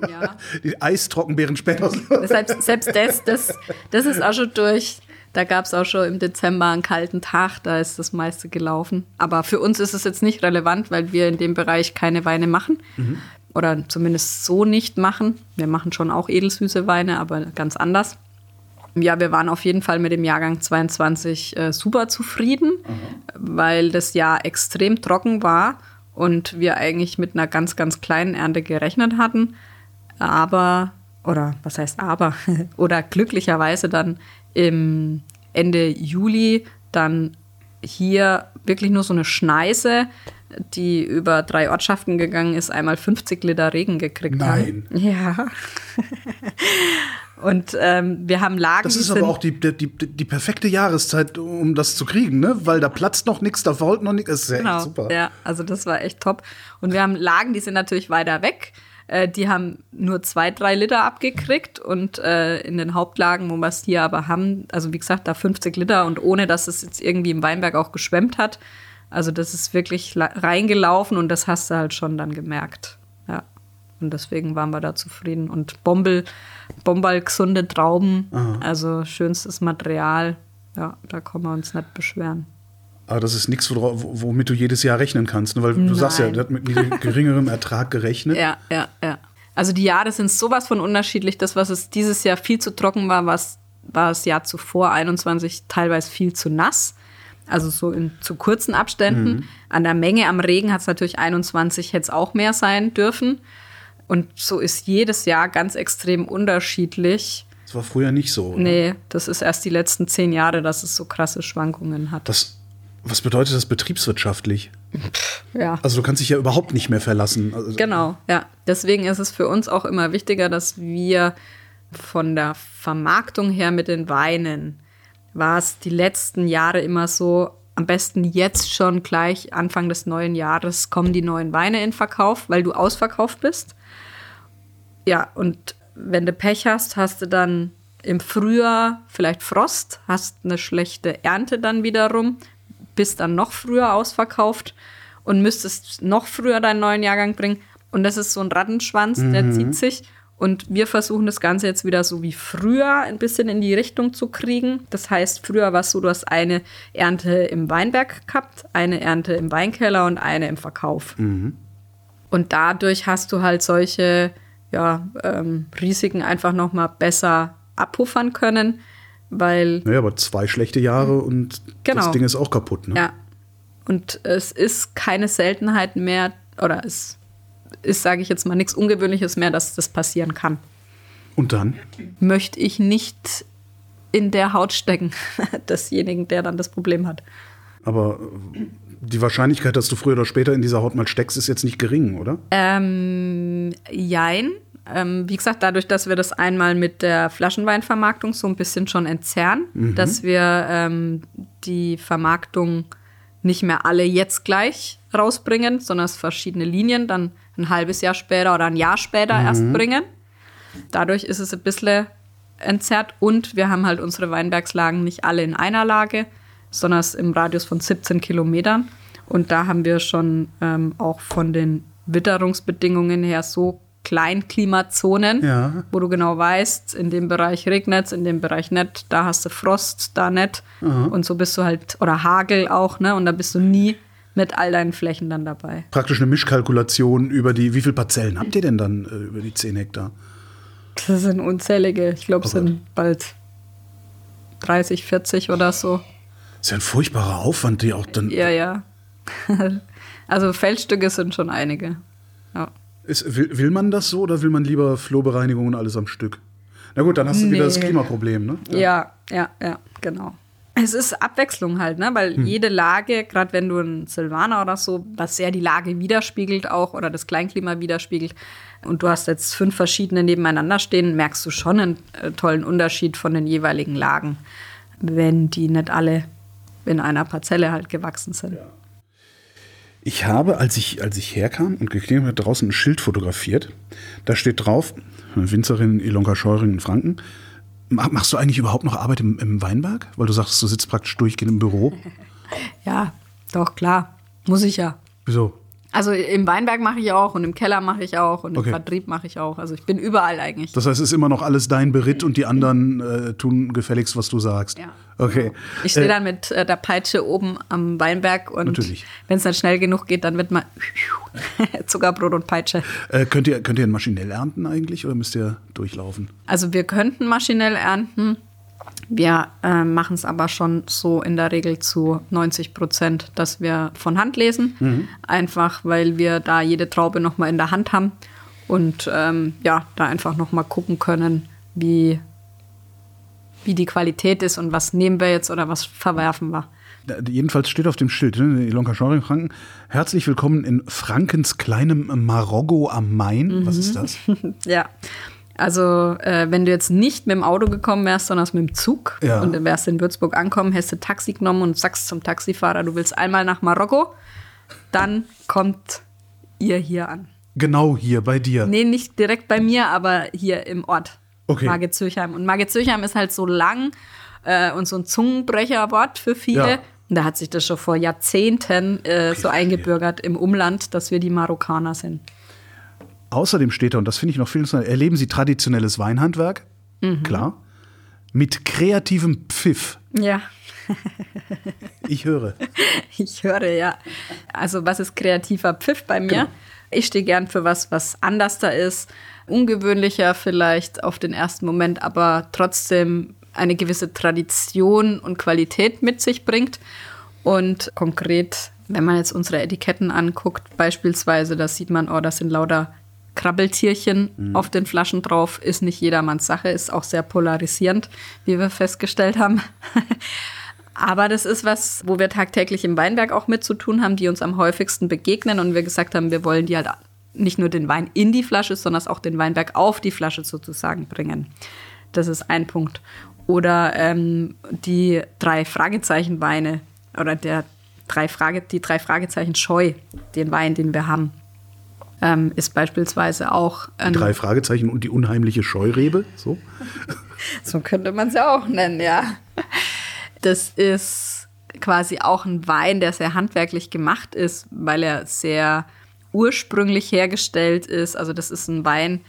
Ja. die Eistrockenbeeren Spätauslese. Deshalb, selbst das, das, das ist auch schon durch. Da gab es auch schon im Dezember einen kalten Tag, da ist das meiste gelaufen. Aber für uns ist es jetzt nicht relevant, weil wir in dem Bereich keine Weine machen. Oder zumindest so nicht machen. Wir machen schon auch edelsüße Weine, aber ganz anders. Ja, wir waren auf jeden Fall mit dem Jahrgang 22 äh, super zufrieden, weil das Jahr extrem trocken war und wir eigentlich mit einer ganz, ganz kleinen Ernte gerechnet hatten. Aber, oder was heißt aber, oder glücklicherweise dann im Ende Juli dann hier wirklich nur so eine Schneise, die über drei Ortschaften gegangen ist, einmal 50 Liter Regen gekriegt Nein. haben. Ja. Und ähm, wir haben Lagen, Das ist aber auch die, die, die, die perfekte Jahreszeit, um das zu kriegen, ne? Weil da platzt noch nichts, da fault noch nichts. Das ist ja Genau, echt super. ja, also das war echt top. Und wir haben Lagen, die sind natürlich weiter weg. Äh, die haben nur zwei, drei Liter abgekriegt und äh, in den Hauptlagen, wo wir es hier aber haben, also wie gesagt, da 50 Liter und ohne, dass es jetzt irgendwie im Weinberg auch geschwemmt hat. Also das ist wirklich la- reingelaufen und das hast du halt schon dann gemerkt. Und deswegen waren wir da zufrieden. Und Bombel, Bombal gesunde Trauben, also schönstes Material. Ja, da können wir uns nicht beschweren. Aber das ist nichts, womit du jedes Jahr rechnen kannst, ne? weil du sagst ja, Nein. der hat mit geringerem Ertrag gerechnet. Ja, ja, ja. Also die Jahre sind sowas von unterschiedlich. Das, was es dieses Jahr viel zu trocken war, was war das Jahr zuvor 21 teilweise viel zu nass. Also so in zu kurzen Abständen. An der Menge am Regen hat es natürlich 21 hätte es auch mehr sein dürfen. Und so ist jedes Jahr ganz extrem unterschiedlich. Das war früher nicht so. oder? Nee, das ist erst die letzten zehn Jahre, dass es so krasse Schwankungen hat. Das, was bedeutet das betriebswirtschaftlich? ja. Also du kannst dich ja überhaupt nicht mehr verlassen. Also, Genau, ja. Deswegen ist es für uns auch immer wichtiger, dass wir von der Vermarktung her mit den Weinen war es die letzten Jahre immer so, am besten jetzt schon gleich Anfang des neuen Jahres kommen die neuen Weine in Verkauf, weil du ausverkauft bist. Ja, und wenn du Pech hast, hast du dann im Frühjahr vielleicht Frost, hast eine schlechte Ernte dann wiederum, bist dann noch früher ausverkauft und müsstest noch früher deinen neuen Jahrgang bringen. Und das ist so ein Rattenschwanz, mhm. der zieht sich. Und wir versuchen das Ganze jetzt wieder so wie früher ein bisschen in die Richtung zu kriegen. Das heißt, früher war es so, du hast eine Ernte im Weinberg gehabt, eine Ernte im Weinkeller und eine im Verkauf. Mhm. Und dadurch hast du halt solche ja, ähm, Risiken einfach noch mal besser abpuffern können, weil. Naja, aber zwei schlechte Jahre und genau. das Ding ist auch kaputt, ne? Ja. Und es ist keine Seltenheit mehr, oder es ist, sage ich jetzt mal, nichts Ungewöhnliches mehr, dass das passieren kann. Und dann? Möchte ich nicht in der Haut stecken, desjenigen, der dann das Problem hat. Aber die Wahrscheinlichkeit, dass du früher oder später in dieser Haut mal steckst, ist jetzt nicht gering, oder? Ähm, jein. Ähm, wie gesagt, dadurch, dass wir das einmal mit der Flaschenweinvermarktung so ein bisschen schon entzerren, mhm. dass wir ähm, die Vermarktung nicht mehr alle jetzt gleich rausbringen, sondern es verschiedene Linien dann ein halbes Jahr später oder ein Jahr später mhm. erst bringen. Dadurch ist es ein bisschen entzerrt und wir haben halt unsere Weinbergslagen nicht alle in einer Lage, sondern es im Radius von 17 Kilometern. Und da haben wir schon ähm, auch von den Witterungsbedingungen her so Kleinklimazonen, ja. wo du genau weißt, in dem Bereich regnet es, in dem Bereich nicht, da hast du Frost, da nicht. Aha. Und so bist du halt, oder Hagel auch, ne? Und da bist du nie mit all deinen Flächen dann dabei. Praktisch eine Mischkalkulation über die, wie viele Parzellen habt ihr denn dann äh, über die 10 Hektar? Das sind unzählige. Ich glaube, es sind bald 30, 40 oder so. Das ist ja ein furchtbarer Aufwand, die auch dann. Ja, ja. also Feldstücke sind schon einige. Ja. Ist, will, will, man das so oder will man lieber Flohbereinigung und alles am Stück? Na gut, dann hast du nee. wieder das Klimaproblem, ne? Ja. ja, ja, ja, genau. Es ist Abwechslung halt, ne? Weil hm. jede Lage, gerade wenn du ein Silvaner oder so, was sehr die Lage widerspiegelt auch oder das Kleinklima widerspiegelt, und du hast jetzt fünf verschiedene nebeneinander stehen, merkst du schon einen äh, tollen Unterschied von den jeweiligen Lagen, wenn die nicht alle in einer Parzelle halt gewachsen sind. Ja. Ich habe, als ich, als ich herkam und geklingelt habe, draußen ein Schild fotografiert. Da steht drauf, Winzerin Ilonka Scheuring in Franken. Machst du eigentlich überhaupt noch Arbeit im, im Weinberg? Weil du sagst, du sitzt praktisch durchgehend im Büro. Ja, doch, klar. Muss ich ja. Wieso? Also im Weinberg mache ich auch und im Keller mache ich auch und okay. im Vertrieb mache ich auch. Also ich bin überall eigentlich. Das heißt, es ist immer noch alles dein Beritt und die anderen äh, tun gefälligst, was du sagst. Ja. Okay. Ich stehe äh, dann mit äh, der Peitsche oben am Weinberg und wenn es dann schnell genug geht, dann wird man Zuckerbrot und Peitsche. Äh, könnt, ihr, könnt ihr maschinell ernten eigentlich oder müsst ihr durchlaufen? Also wir könnten maschinell ernten. Wir äh, machen es aber schon so in der Regel zu 90 Prozent, dass wir von Hand lesen. Mhm. Einfach, weil wir da jede Traube nochmal in der Hand haben und ähm, ja, da einfach nochmal gucken können, wie, wie die Qualität ist und was nehmen wir jetzt oder was verwerfen wir. Jedenfalls steht auf dem Schild, ne, Ilonka Scheuring Franken, herzlich willkommen in Frankens kleinem Marokko am Main. Mhm. Was ist das? ja, also, äh, wenn du jetzt nicht mit dem Auto gekommen wärst, sondern mit dem Zug ja. und wärst in Würzburg ankommen, hättest du Taxi genommen und sagst zum Taxifahrer, du willst einmal nach Marokko, dann kommt ihr hier an. Genau hier bei dir. Nee, nicht direkt bei mir, aber hier im Ort. Okay. Margit-Zürchheim. Und Margit-Zürchheim ist halt so lang äh, und so ein Zungenbrecherwort für viele. Ja. Und da hat sich das schon vor Jahrzehnten äh, so eingebürgert im Umland, dass wir die Marokkaner sind. Außerdem steht da, und das finde ich noch viel interessanter, erleben Sie traditionelles Weinhandwerk, mhm. klar, mit kreativem Pfiff. Ja. ich höre. Ich höre, ja. Also was ist kreativer Pfiff bei mir? Genau. Ich stehe gern für was, was anders da ist, ungewöhnlicher vielleicht auf den ersten Moment, aber trotzdem eine gewisse Tradition und Qualität mit sich bringt. Und konkret, wenn man jetzt unsere Etiketten anguckt, beispielsweise, da sieht man, oh, das sind lauter Krabbeltierchen mhm. auf den Flaschen drauf, ist nicht jedermanns Sache, ist auch sehr polarisierend, wie wir festgestellt haben. Aber das ist was, wo wir tagtäglich im Weinberg auch mit zu tun haben, die uns am häufigsten begegnen und wir gesagt haben, wir wollen die halt nicht nur den Wein in die Flasche, sondern auch den Weinberg auf die Flasche sozusagen bringen. Das ist ein Punkt. Oder ähm, die drei Fragezeichen-Weine oder der drei Frage, die drei Fragezeichen Scheu, den Wein, den wir haben, ähm, ist beispielsweise auch. die drei Fragezeichen und die unheimliche Scheurebe, so? so könnte man es ja auch nennen, ja. Das ist quasi auch ein Wein, der sehr handwerklich gemacht ist, weil er sehr ursprünglich hergestellt ist. Also das ist ein Wein,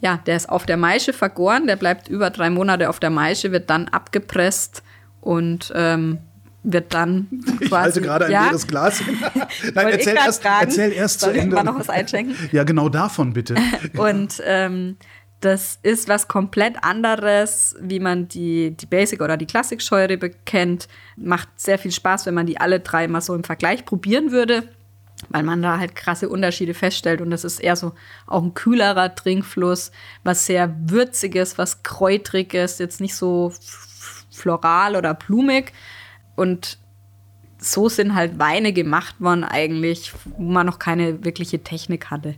ja, der ist auf der Maische vergoren, der bleibt über drei Monate auf der Maische, wird dann abgepresst und ähm, wird dann quasi. Ich halte gerade ein ja? leeres Glas. Nein, erzähl erst, erzähl erst zu Ende. Mal noch was einschenken? Ja, genau davon bitte. und ähm, das ist was komplett anderes, wie man die, die Basic oder die Klassik-Scheurebe kennt. Macht sehr viel Spaß, wenn man die alle drei mal so im Vergleich probieren würde, weil man da halt krasse Unterschiede feststellt. Und das ist eher so auch ein kühlerer Trinkfluss, was sehr würziges, was kräutriges, jetzt nicht so floral oder blumig. Und so sind halt Weine gemacht worden eigentlich, wo man noch keine wirkliche Technik hatte.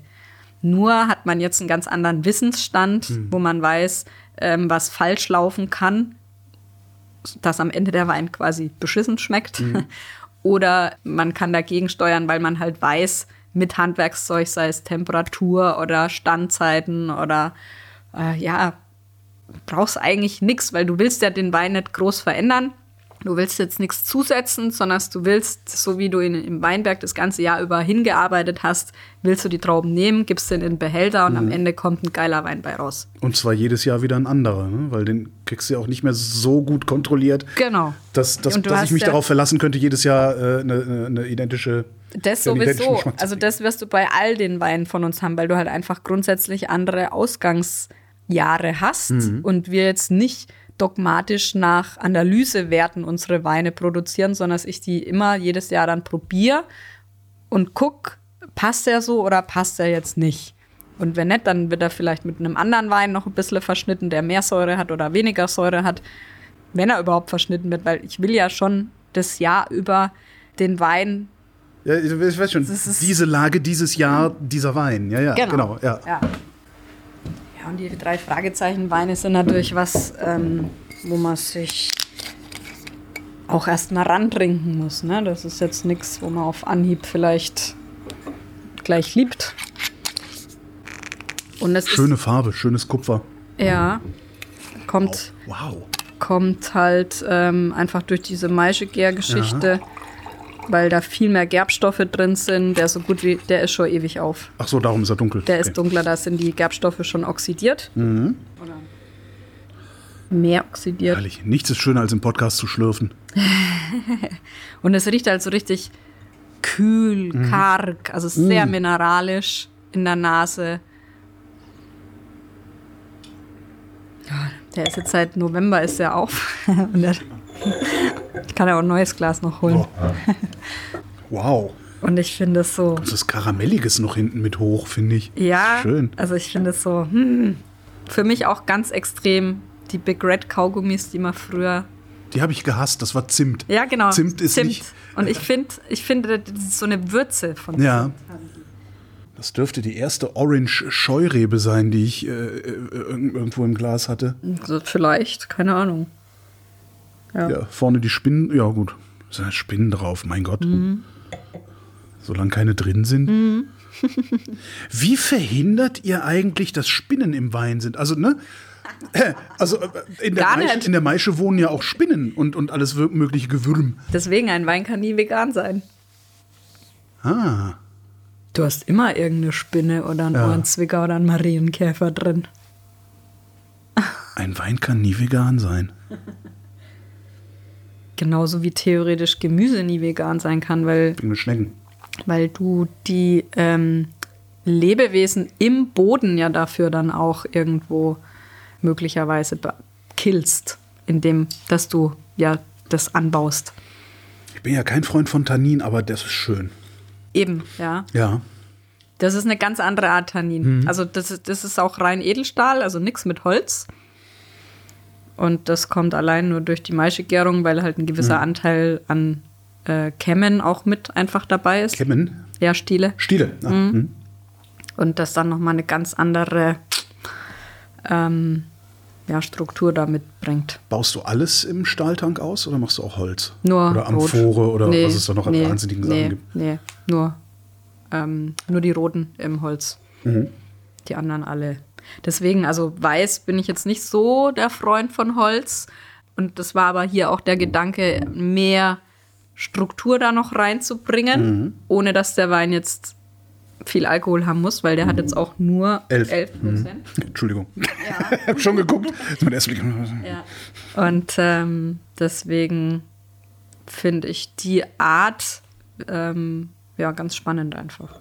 Nur hat man jetzt einen ganz anderen Wissensstand, mhm. wo man weiß, ähm, was falsch laufen kann, dass am Ende der Wein quasi beschissen schmeckt. Mhm. Oder man kann dagegen steuern, weil man halt weiß, mit Handwerkszeug, sei es Temperatur oder Standzeiten oder äh, ja, brauchst eigentlich nichts, weil du willst ja den Wein nicht groß verändern. Du willst jetzt nichts zusetzen, sondern du willst, so wie du in, im Weinberg das ganze Jahr über hingearbeitet hast, willst du die Trauben nehmen, gibst den in den Behälter und mhm. am Ende kommt ein geiler Wein bei raus. Und zwar jedes Jahr wieder ein anderer, ne? weil den kriegst du ja auch nicht mehr so gut kontrolliert. Genau. Dass, dass, dass ich mich ja darauf verlassen könnte, jedes Jahr äh, eine, eine identische. Das sowieso. Also, das wirst du bei all den Weinen von uns haben, weil du halt einfach grundsätzlich andere Ausgangsjahre hast mhm. und wir jetzt nicht dogmatisch nach Analysewerten unsere Weine produzieren, sondern dass ich die immer jedes Jahr dann probiere und gucke, passt der so oder passt er jetzt nicht. Und wenn nicht, dann wird er vielleicht mit einem anderen Wein noch ein bisschen verschnitten, der mehr Säure hat oder weniger Säure hat, wenn er überhaupt verschnitten wird, weil ich will ja schon das Jahr über den Wein. Ja, ich weiß schon, diese Lage, dieses Jahr, dieser Wein. Ja, ja, genau. genau ja. ja und die drei Fragezeichen-Weine sind natürlich was, ähm, wo man sich auch erstmal rantrinken muss. Ne? Das ist jetzt nichts, wo man auf Anhieb vielleicht gleich liebt. Und Schöne Farbe, schönes Kupfer. Ja, kommt, oh, wow. kommt halt ähm, einfach durch diese Maischegär-Geschichte weil da viel mehr Gerbstoffe drin sind. Der so gut wie, der ist schon ewig auf. Ach so, darum ist er dunkel. Der okay. ist dunkler, da sind die Gerbstoffe schon oxidiert. Mhm. Oder mehr oxidiert. Herrlich. Nichts ist schöner als im Podcast zu schlürfen. Und es riecht halt so richtig kühl, mhm. karg, also sehr mhm. mineralisch in der Nase. Der ist jetzt seit November ist er auf. Und der ich kann ja auch ein neues Glas noch holen. Oh. Wow. Und ich finde es so. Das ist Karamelliges noch hinten mit hoch, finde ich. Ja. Schön. Also ich finde es so, hm, für mich auch ganz extrem die Big Red Kaugummis, die man früher. Die habe ich gehasst, das war Zimt. Ja, genau. Zimt ist Zimt. nicht. Und ich finde, ich finde, das ist so eine Würze von Zimt. Ja. Das dürfte die erste Orange Scheurebe sein, die ich äh, äh irgendwo im Glas hatte. Vielleicht, keine Ahnung. Ja. ja. vorne die Spinnen, ja gut, sind Spinnen drauf, mein Gott. Mhm. Solange keine drin sind. Mhm. Wie verhindert ihr eigentlich, dass Spinnen im Wein sind? Also, ne? Also äh, in der, Maische, in der, Maische, wohnen ja auch Spinnen und, und alles mögliche Gewürm. Deswegen, ein Wein kann nie vegan sein. Ah. Du hast immer irgendeine Spinne oder einen ja. Ohrenzwicker oder einen Marienkäfer drin. Ein Wein kann nie vegan sein. Genauso wie theoretisch Gemüse nie vegan sein kann, weil, Schnecken. weil du die ähm, Lebewesen im Boden ja dafür dann auch irgendwo möglicherweise killst, indem dass du ja das anbaust. Ich bin ja kein Freund von Tannin, aber das ist schön. Eben, ja. Ja. Das ist eine ganz andere Art Tannin. Mhm. Also das ist, das ist auch rein Edelstahl, also nichts mit Holz. Und das kommt allein nur durch die Maischegärung, weil halt ein gewisser mhm. Anteil an äh, Kämmen auch mit einfach dabei ist. Kämmen? Ja, Stiele. Stiele. Ah, mhm. mhm. Und das dann nochmal eine ganz andere, ähm, ja, Struktur da mitbringt. Baust du alles im Stahltank aus oder machst du auch Holz? Nur Oder Amphore oder nee, was es da noch an nee, wahnsinnigen nee, Sachen gibt? Nee, nur, ähm, nur die roten im Holz. Mhm. Die anderen alle. Deswegen, also weiß bin ich jetzt nicht so der Freund von Holz. Und das war aber hier auch der Gedanke, mehr Struktur da noch reinzubringen, Mhm. ohne dass der Wein jetzt viel Alkohol haben muss, weil der hat jetzt auch nur Elf. 11 Prozent. Entschuldigung. ich habe schon geguckt. Ja. Und ähm, deswegen finde ich die Art ähm, ja ganz spannend einfach.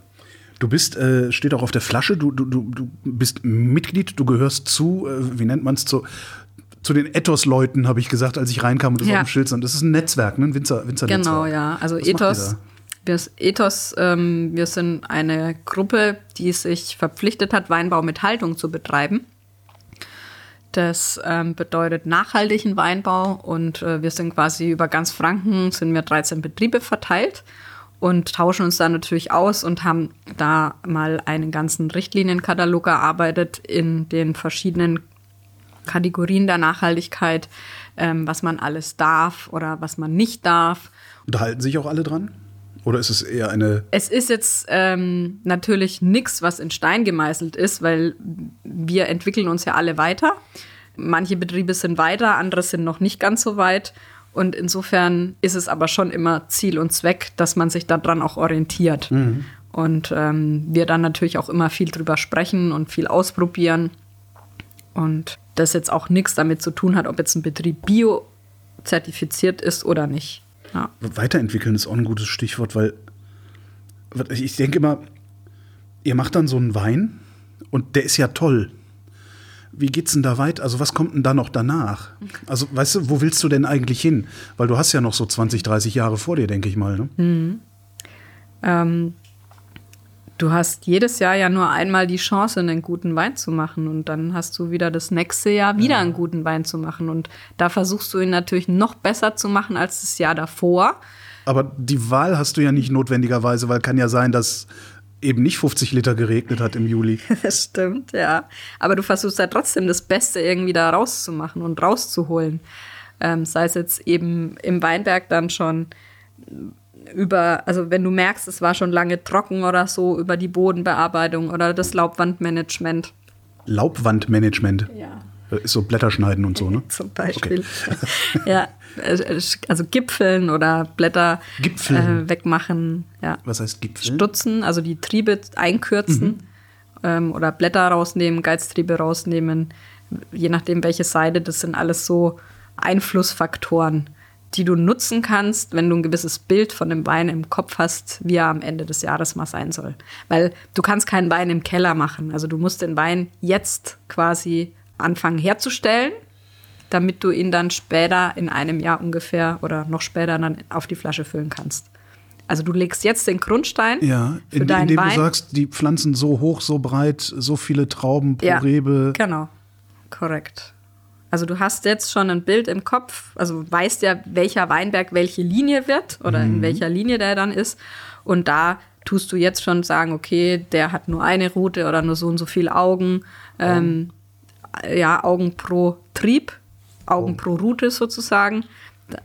Du bist, äh, steht auch auf der Flasche, du, du, du, bist Mitglied, du gehörst zu, äh, wie nennt man es, zu, zu den Ethos-Leuten, habe ich gesagt, als ich reinkam und das Ja. auf dem Schild stand. Das ist ein Netzwerk, ne? ein Winzer, Winzer Genau, ja. Also Was Ethos, wir, Ethos ähm, wir sind eine Gruppe, die sich verpflichtet hat, Weinbau mit Haltung zu betreiben. Das ähm, bedeutet nachhaltigen Weinbau und äh, wir sind quasi über ganz Franken, sind wir 13 Betriebe verteilt und tauschen uns da natürlich aus und haben da mal einen ganzen Richtlinienkatalog erarbeitet in den verschiedenen Kategorien der Nachhaltigkeit, ähm, was man alles darf oder was man nicht darf. Und halten sich auch alle dran? Oder ist es eher eine. Es ist jetzt ähm, natürlich nichts, was in Stein gemeißelt ist, weil wir entwickeln uns ja alle weiter. Manche Betriebe sind weiter, andere sind noch nicht ganz so weit. Und insofern ist es aber schon immer Ziel und Zweck, dass man sich daran auch orientiert. Und ähm, wir dann natürlich auch immer viel drüber sprechen und viel ausprobieren. Und das jetzt auch nichts damit zu tun hat, ob jetzt ein Betrieb bio zertifiziert ist oder nicht. Ja. Weiterentwickeln ist auch ein gutes Stichwort, weil ich denke immer, ihr macht dann so einen Wein und der ist ja toll. Wie geht's denn da weit? Also was kommt denn da noch danach? Also weißt du, wo willst du denn eigentlich hin? Weil du hast ja noch so 20, 30 Jahre vor dir, denke ich mal. Ne? Ähm, du hast jedes Jahr ja nur einmal die Chance, einen guten Wein zu machen. Und dann hast du wieder das nächste Jahr wieder einen guten Wein zu machen. Und da versuchst du ihn natürlich noch besser zu machen als das Jahr davor. Aber die Wahl hast du ja nicht notwendigerweise, weil kann ja sein, dass eben nicht 50 Liter geregnet hat im Juli. Das stimmt, ja. Aber du versuchst ja trotzdem das Beste irgendwie da rauszumachen und rauszuholen. Ähm, sei es jetzt eben im Weinberg dann schon über, also wenn du merkst, es war schon lange trocken oder so, über die Bodenbearbeitung oder das Laubwandmanagement. Laubwandmanagement. Ja. Ist so Blätterschneiden und so, ne? Zum Beispiel. ja, also Gipfeln oder Blätter Gipfeln. Äh, wegmachen, ja. Was heißt Gipfel? Stutzen, also die Triebe einkürzen ähm, oder Blätter rausnehmen, Geiztriebe rausnehmen, je nachdem welche Seite, das sind alles so Einflussfaktoren, die du nutzen kannst, wenn du ein gewisses Bild von dem Wein im Kopf hast, wie er am Ende des Jahres mal sein soll. Weil du kannst keinen Wein im Keller machen. Also du musst den Wein jetzt quasi anfangen herzustellen, damit du ihn dann später in einem Jahr ungefähr oder noch später dann auf die Flasche füllen kannst. Also du legst jetzt den Grundstein Ja, für in, deinen indem Wein. du sagst, die Pflanzen so hoch, so breit, so viele Trauben pro ja, Rebe. Genau, korrekt. Also du hast jetzt schon ein Bild im Kopf, also weißt ja, welcher Weinberg welche Linie wird oder Mhm. in welcher Linie der dann ist. Und da tust du jetzt schon sagen, okay, der hat nur eine Route oder nur so und so viele Augen. Ähm, ja, Augen pro Trieb, Augen pro Route sozusagen,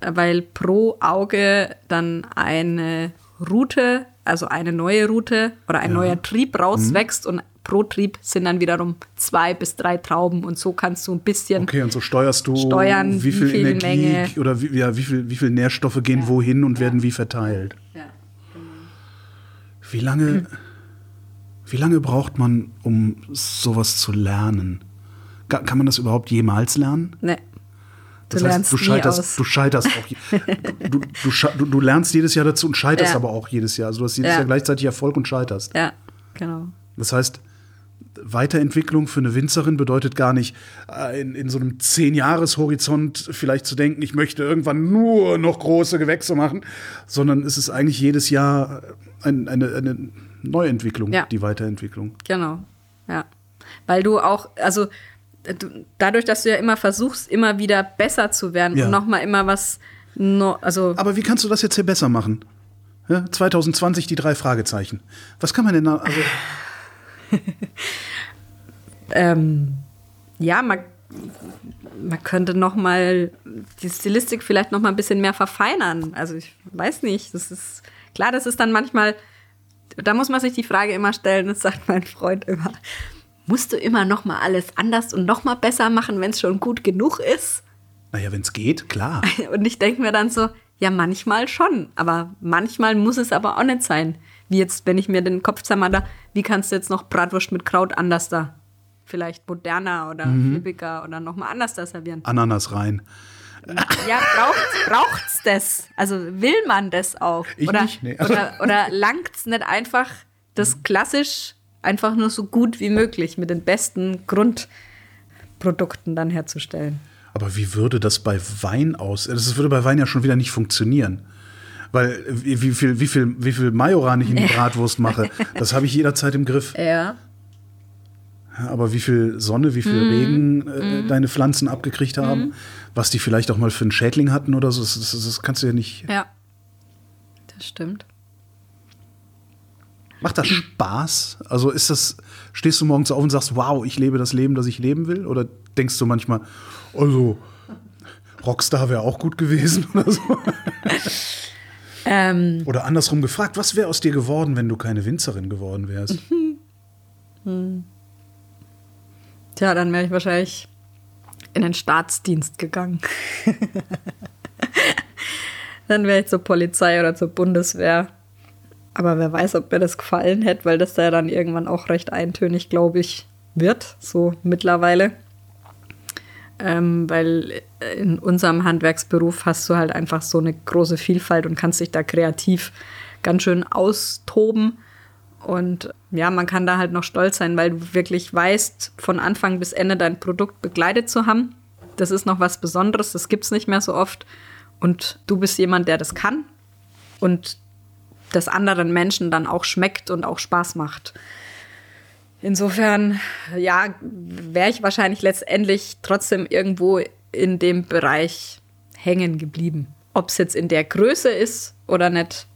weil pro Auge dann eine Route, also eine neue Route oder ein neuer Trieb rauswächst und pro Trieb sind dann wiederum zwei bis drei Trauben und so kannst du ein bisschen Okay, und so steuerst du, Steuern, wie viel wie viel Energie Menge. oder wie, ja, wie, viel, wie viel Nährstoffe gehen wohin und werden wie verteilt. Ja. Wie lange, wie lange braucht man, um sowas zu lernen? Kann man das überhaupt jemals lernen? Nee. Du Das lernst heißt, du nie scheiterst, aus. du scheiterst auch. Du, du, du, lernst jedes Jahr dazu und scheiterst Ja. aber auch jedes Jahr. Also du hast jedes Ja. Jahr gleichzeitig Erfolg und scheiterst. Ja, genau. Das heißt, Weiterentwicklung für eine Winzerin bedeutet gar nicht, äh, in, in so einem Zehn-Jahres-Horizont vielleicht zu denken, ich möchte irgendwann nur noch große Gewächse machen, sondern es ist eigentlich jedes Jahr ein, eine, eine Neuentwicklung, Ja. die Weiterentwicklung. Genau, ja. Weil du auch, also dadurch, dass du ja immer versuchst, immer wieder besser zu werden Ja. und nochmal immer was, no, also Aber wie kannst du das jetzt hier besser machen? Ja, 2020 die drei Fragezeichen. Was kann man denn da, also, ähm, ja, man, man könnte noch mal die Stilistik vielleicht noch mal ein bisschen mehr verfeinern. Also ich weiß nicht, das ist klar, das ist dann manchmal da muss man sich die Frage immer stellen, das sagt mein Freund immer. Musst du immer noch mal alles anders und noch mal besser machen, wenn es schon gut genug ist? Naja, wenn es geht, klar. Und ich denke mir dann so, ja, manchmal schon, aber manchmal muss es aber auch nicht sein. Wie jetzt, wenn ich mir den Kopf zermatter, wie kannst du jetzt noch Bratwurst mit Kraut anders da? Vielleicht moderner oder mhm. flippiger oder noch mal anders da servieren. Ananas rein. Ja, braucht's, braucht's das? Also will man das auch? Ich oder, nicht, nee. oder, oder langt's nicht einfach, das klassisch einfach nur so gut wie möglich mit den besten Grundprodukten dann herzustellen? Aber wie würde das bei Wein aus? Das würde bei Wein ja schon wieder nicht funktionieren. Weil wie, viel, wie viel, wie viel Majoran ich in die Bratwurst mache, das habe ich jederzeit im Griff. Ja. Aber wie viel Sonne, wie viel mm. Regen äh, mm. deine Pflanzen abgekriegt haben, mm. was die vielleicht auch mal für einen Schädling hatten oder so, das, das, das kannst du ja nicht. Ja, das stimmt. Macht das Spaß? Also ist das, stehst du morgens auf und sagst, wow, ich lebe das Leben, das ich leben will? Oder denkst du manchmal, also Rockstar wäre auch gut gewesen oder so? Ähm. Oder andersrum gefragt, was wäre aus dir geworden, wenn du keine Winzerin geworden wärst? Hm. Tja, dann wäre ich wahrscheinlich in den Staatsdienst gegangen. dann wäre ich zur Polizei oder zur Bundeswehr. Aber wer weiß, ob mir das gefallen hätte, weil das da dann irgendwann auch recht eintönig, glaube ich, wird, so mittlerweile. Ähm, weil in unserem Handwerksberuf hast du halt einfach so eine große Vielfalt und kannst dich da kreativ ganz schön austoben. Und ja, man kann da halt noch stolz sein, weil du wirklich weißt, von Anfang bis Ende dein Produkt begleitet zu haben. Das ist noch was Besonderes, das gibt es nicht mehr so oft. Und du bist jemand, der das kann und das anderen Menschen dann auch schmeckt und auch Spaß macht. Insofern, ja, wäre ich wahrscheinlich letztendlich trotzdem irgendwo in dem Bereich hängen geblieben. Ob es jetzt in der Größe ist oder nicht,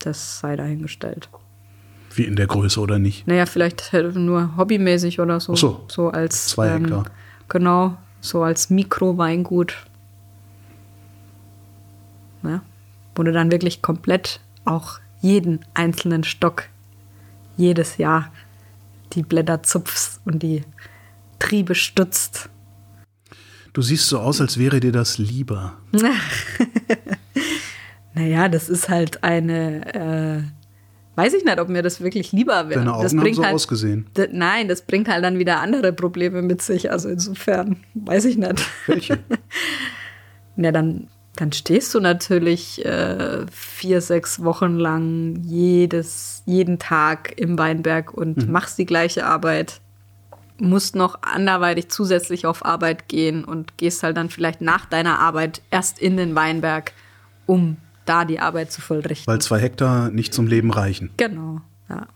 das sei dahingestellt. Wie in der Größe oder nicht? Naja, vielleicht nur hobbymäßig oder so. Ach so. So als. Zwei ähm, Hektar. Genau, so als Mikroweingut. Ja, wo du dann wirklich komplett auch jeden einzelnen Stock jedes Jahr die Blätter zupfst und die Triebe stutzt. Du siehst so aus, als wäre dir das lieber. naja, das ist halt eine. Äh, weiß ich nicht, ob mir das wirklich lieber wäre. Deine Augen das haben so halt, ausgesehen. Nein, das bringt halt dann wieder andere Probleme mit sich. Also insofern, weiß ich nicht. Welche? ja, dann, dann stehst du natürlich äh, vier, sechs Wochen lang jedes, jeden Tag im Weinberg und mhm. machst die gleiche Arbeit musst noch anderweitig zusätzlich auf Arbeit gehen und gehst halt dann vielleicht nach deiner Arbeit erst in den Weinberg, um da die Arbeit zu vollrichten. Weil zwei Hektar nicht zum Leben reichen. Genau, ja.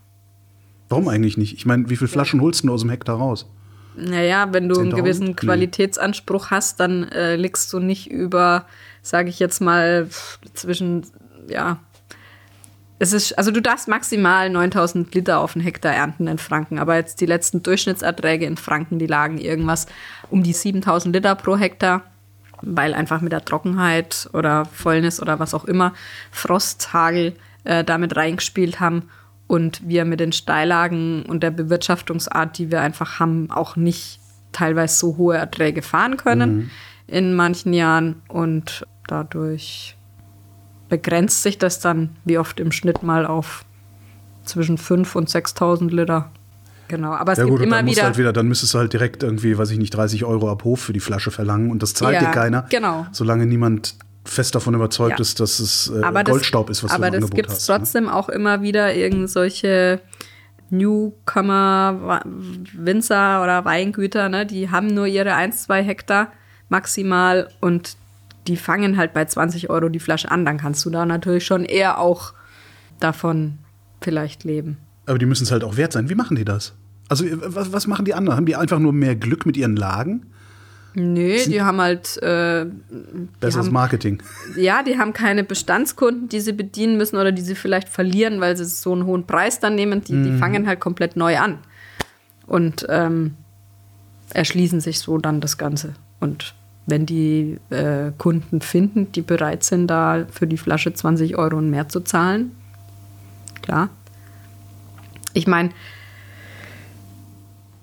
Warum eigentlich nicht? Ich meine, wie viele Flaschen holst du aus dem Hektar raus? Naja, wenn du einen gewissen Qualitätsanspruch hast, dann äh, liegst du nicht über, sage ich jetzt mal, zwischen, ja, es ist, also du darfst maximal 9000 Liter auf einen Hektar ernten in Franken, aber jetzt die letzten Durchschnittserträge in Franken, die lagen irgendwas um die 7000 Liter pro Hektar, weil einfach mit der Trockenheit oder Fäulnis oder was auch immer Frost, Hagel äh, damit reingespielt haben und wir mit den Steillagen und der Bewirtschaftungsart, die wir einfach haben, auch nicht teilweise so hohe Erträge fahren können mhm. In manchen Jahren und dadurch begrenzt sich das dann wie oft im Schnitt mal auf zwischen 5.000 und 6.000 Liter. Genau, aber es ja, gibt gut, immer wieder, halt wieder. Dann müsstest du halt direkt irgendwie, weiß ich nicht, 30 Euro ab Hof für die Flasche verlangen und das zahlt Ja, dir keiner. genau. Solange niemand fest davon überzeugt Ja. ist, dass es äh, aber Goldstaub das, ist, was aber du im das Angebot gibt es ne? trotzdem auch immer wieder irgend solche Newcomer Winzer oder Weingüter, ne? die haben nur ihre 1, 2 Hektar maximal und die fangen halt bei 20 Euro die Flasche an. Dann kannst du da natürlich schon eher auch davon vielleicht leben. Aber die müssen es halt auch wert sein. Wie machen die das? Also, äh, was, was machen die anderen? Haben die einfach nur mehr Glück mit ihren Lagen? Nö, die haben halt äh, Besseres Marketing. Ja, die haben keine Bestandskunden, die sie bedienen müssen oder die sie vielleicht verlieren, weil sie so einen hohen Preis dann nehmen. Die, die fangen halt komplett neu an und ähm, erschließen sich so dann das Ganze. Und wenn die äh, Kunden finden, die bereit sind, da für die Flasche 20 Euro und mehr zu zahlen, klar. Ich meine,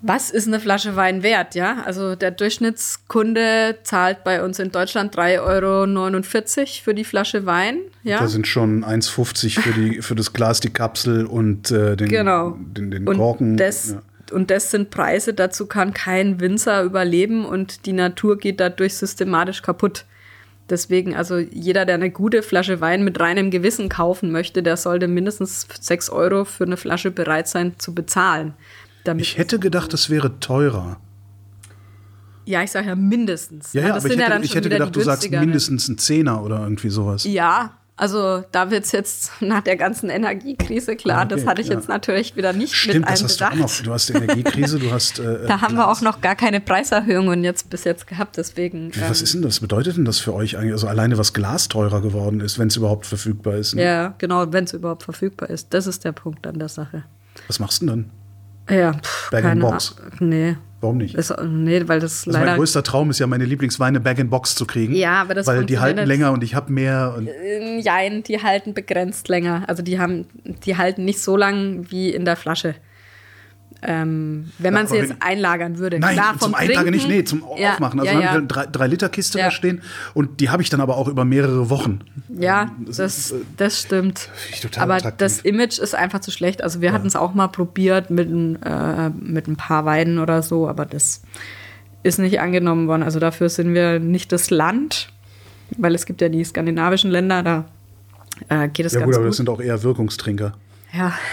was ist eine Flasche Wein wert, ja? Also der Durchschnittskunde zahlt bei uns in Deutschland 3,49 Euro für die Flasche Wein, ja? Da sind schon 1,50 für, die, für das Glas, die Kapsel und äh, den, genau. den, den und Korken. Das, ja. Und das sind Preise, dazu kann kein Winzer überleben und die Natur geht dadurch systematisch kaputt. Deswegen, also jeder, der eine gute Flasche Wein mit reinem Gewissen kaufen möchte, der sollte mindestens 6 Euro für eine Flasche bereit sein zu bezahlen. ich hätte gedacht, es wäre teurer. Ja, ich sage ja mindestens. Ja, ja, das aber ich hätte, ja ich hätte gedacht, du sagst mindestens ein Zehner oder irgendwie sowas. Ja, also da wird es jetzt nach der ganzen Energiekrise klar, Okay, das hatte ich ja. jetzt natürlich wieder nicht Stimmt, mit das hast du auch noch. Du hast Energiekrise, du hast. Äh, Da haben wir auch noch gar keine Preiserhöhungen jetzt bis jetzt gehabt, deswegen. Wie, Was ähm, ist denn das? Bedeutet denn das für euch eigentlich? Also alleine was Glas teurer geworden ist, wenn es überhaupt verfügbar ist. Ne? Ja, genau, wenn es überhaupt verfügbar ist. Das ist der Punkt an der Sache. Was machst du denn dann? Ja, pff, Bag keine Box. Nee. Warum nicht? Ist, nee, weil das Also mein leider. größter Traum ist ja, meine Lieblingsweine Bag in Box zu kriegen. Ja, aber das Weil die halten länger und ich habe mehr. Und Äh, Jein, die halten begrenzt länger. Also die haben, die halten nicht so lang wie in der Flasche. Ähm, wenn man sie aber jetzt einlagern würde. Nein, Klar, zum Einlagern nicht, nee, zum Ja, Aufmachen. Also ja, ja. ich eine 3-Liter-Kiste Ja. da stehen und die habe ich dann aber auch über mehrere Wochen. Ja, Das das, ist, äh, das stimmt. Aber attraktiv. das Image ist einfach zu schlecht. Also wir hatten es auch mal probiert mit, ein- äh, mit ein paar Weinen oder so, aber das ist nicht angenommen worden. Also dafür sind wir nicht das Land, weil es gibt ja die skandinavischen Länder, da äh, geht es Ja ganz gut, aber gut. das sind auch eher Wirkungstrinker. ja.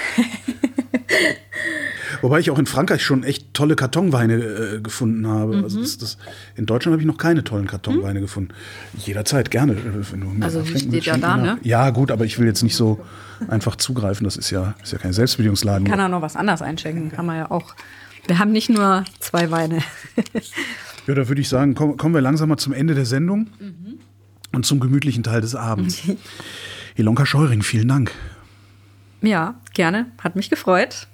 Wobei ich auch in Frankreich schon echt tolle Kartonweine äh, gefunden habe. Mhm. Also das, das, in Deutschland habe ich noch keine tollen Kartonweine gefunden. Jederzeit, gerne. äh, Also die steht ja da, ne? Ja, gut, aber ich will jetzt nicht so einfach zugreifen. Das ist ja, ist ja kein Selbstbedienungsladen. Kann auch noch was anderes einschenken, kann man ja auch. Wir haben nicht nur zwei Weine. Ja, da würde ich sagen, komm, kommen wir langsam mal zum Ende der Sendung Mhm. und zum gemütlichen Teil des Abends. Ilonka Scheuring, vielen Dank. ja, gerne. Hat mich gefreut.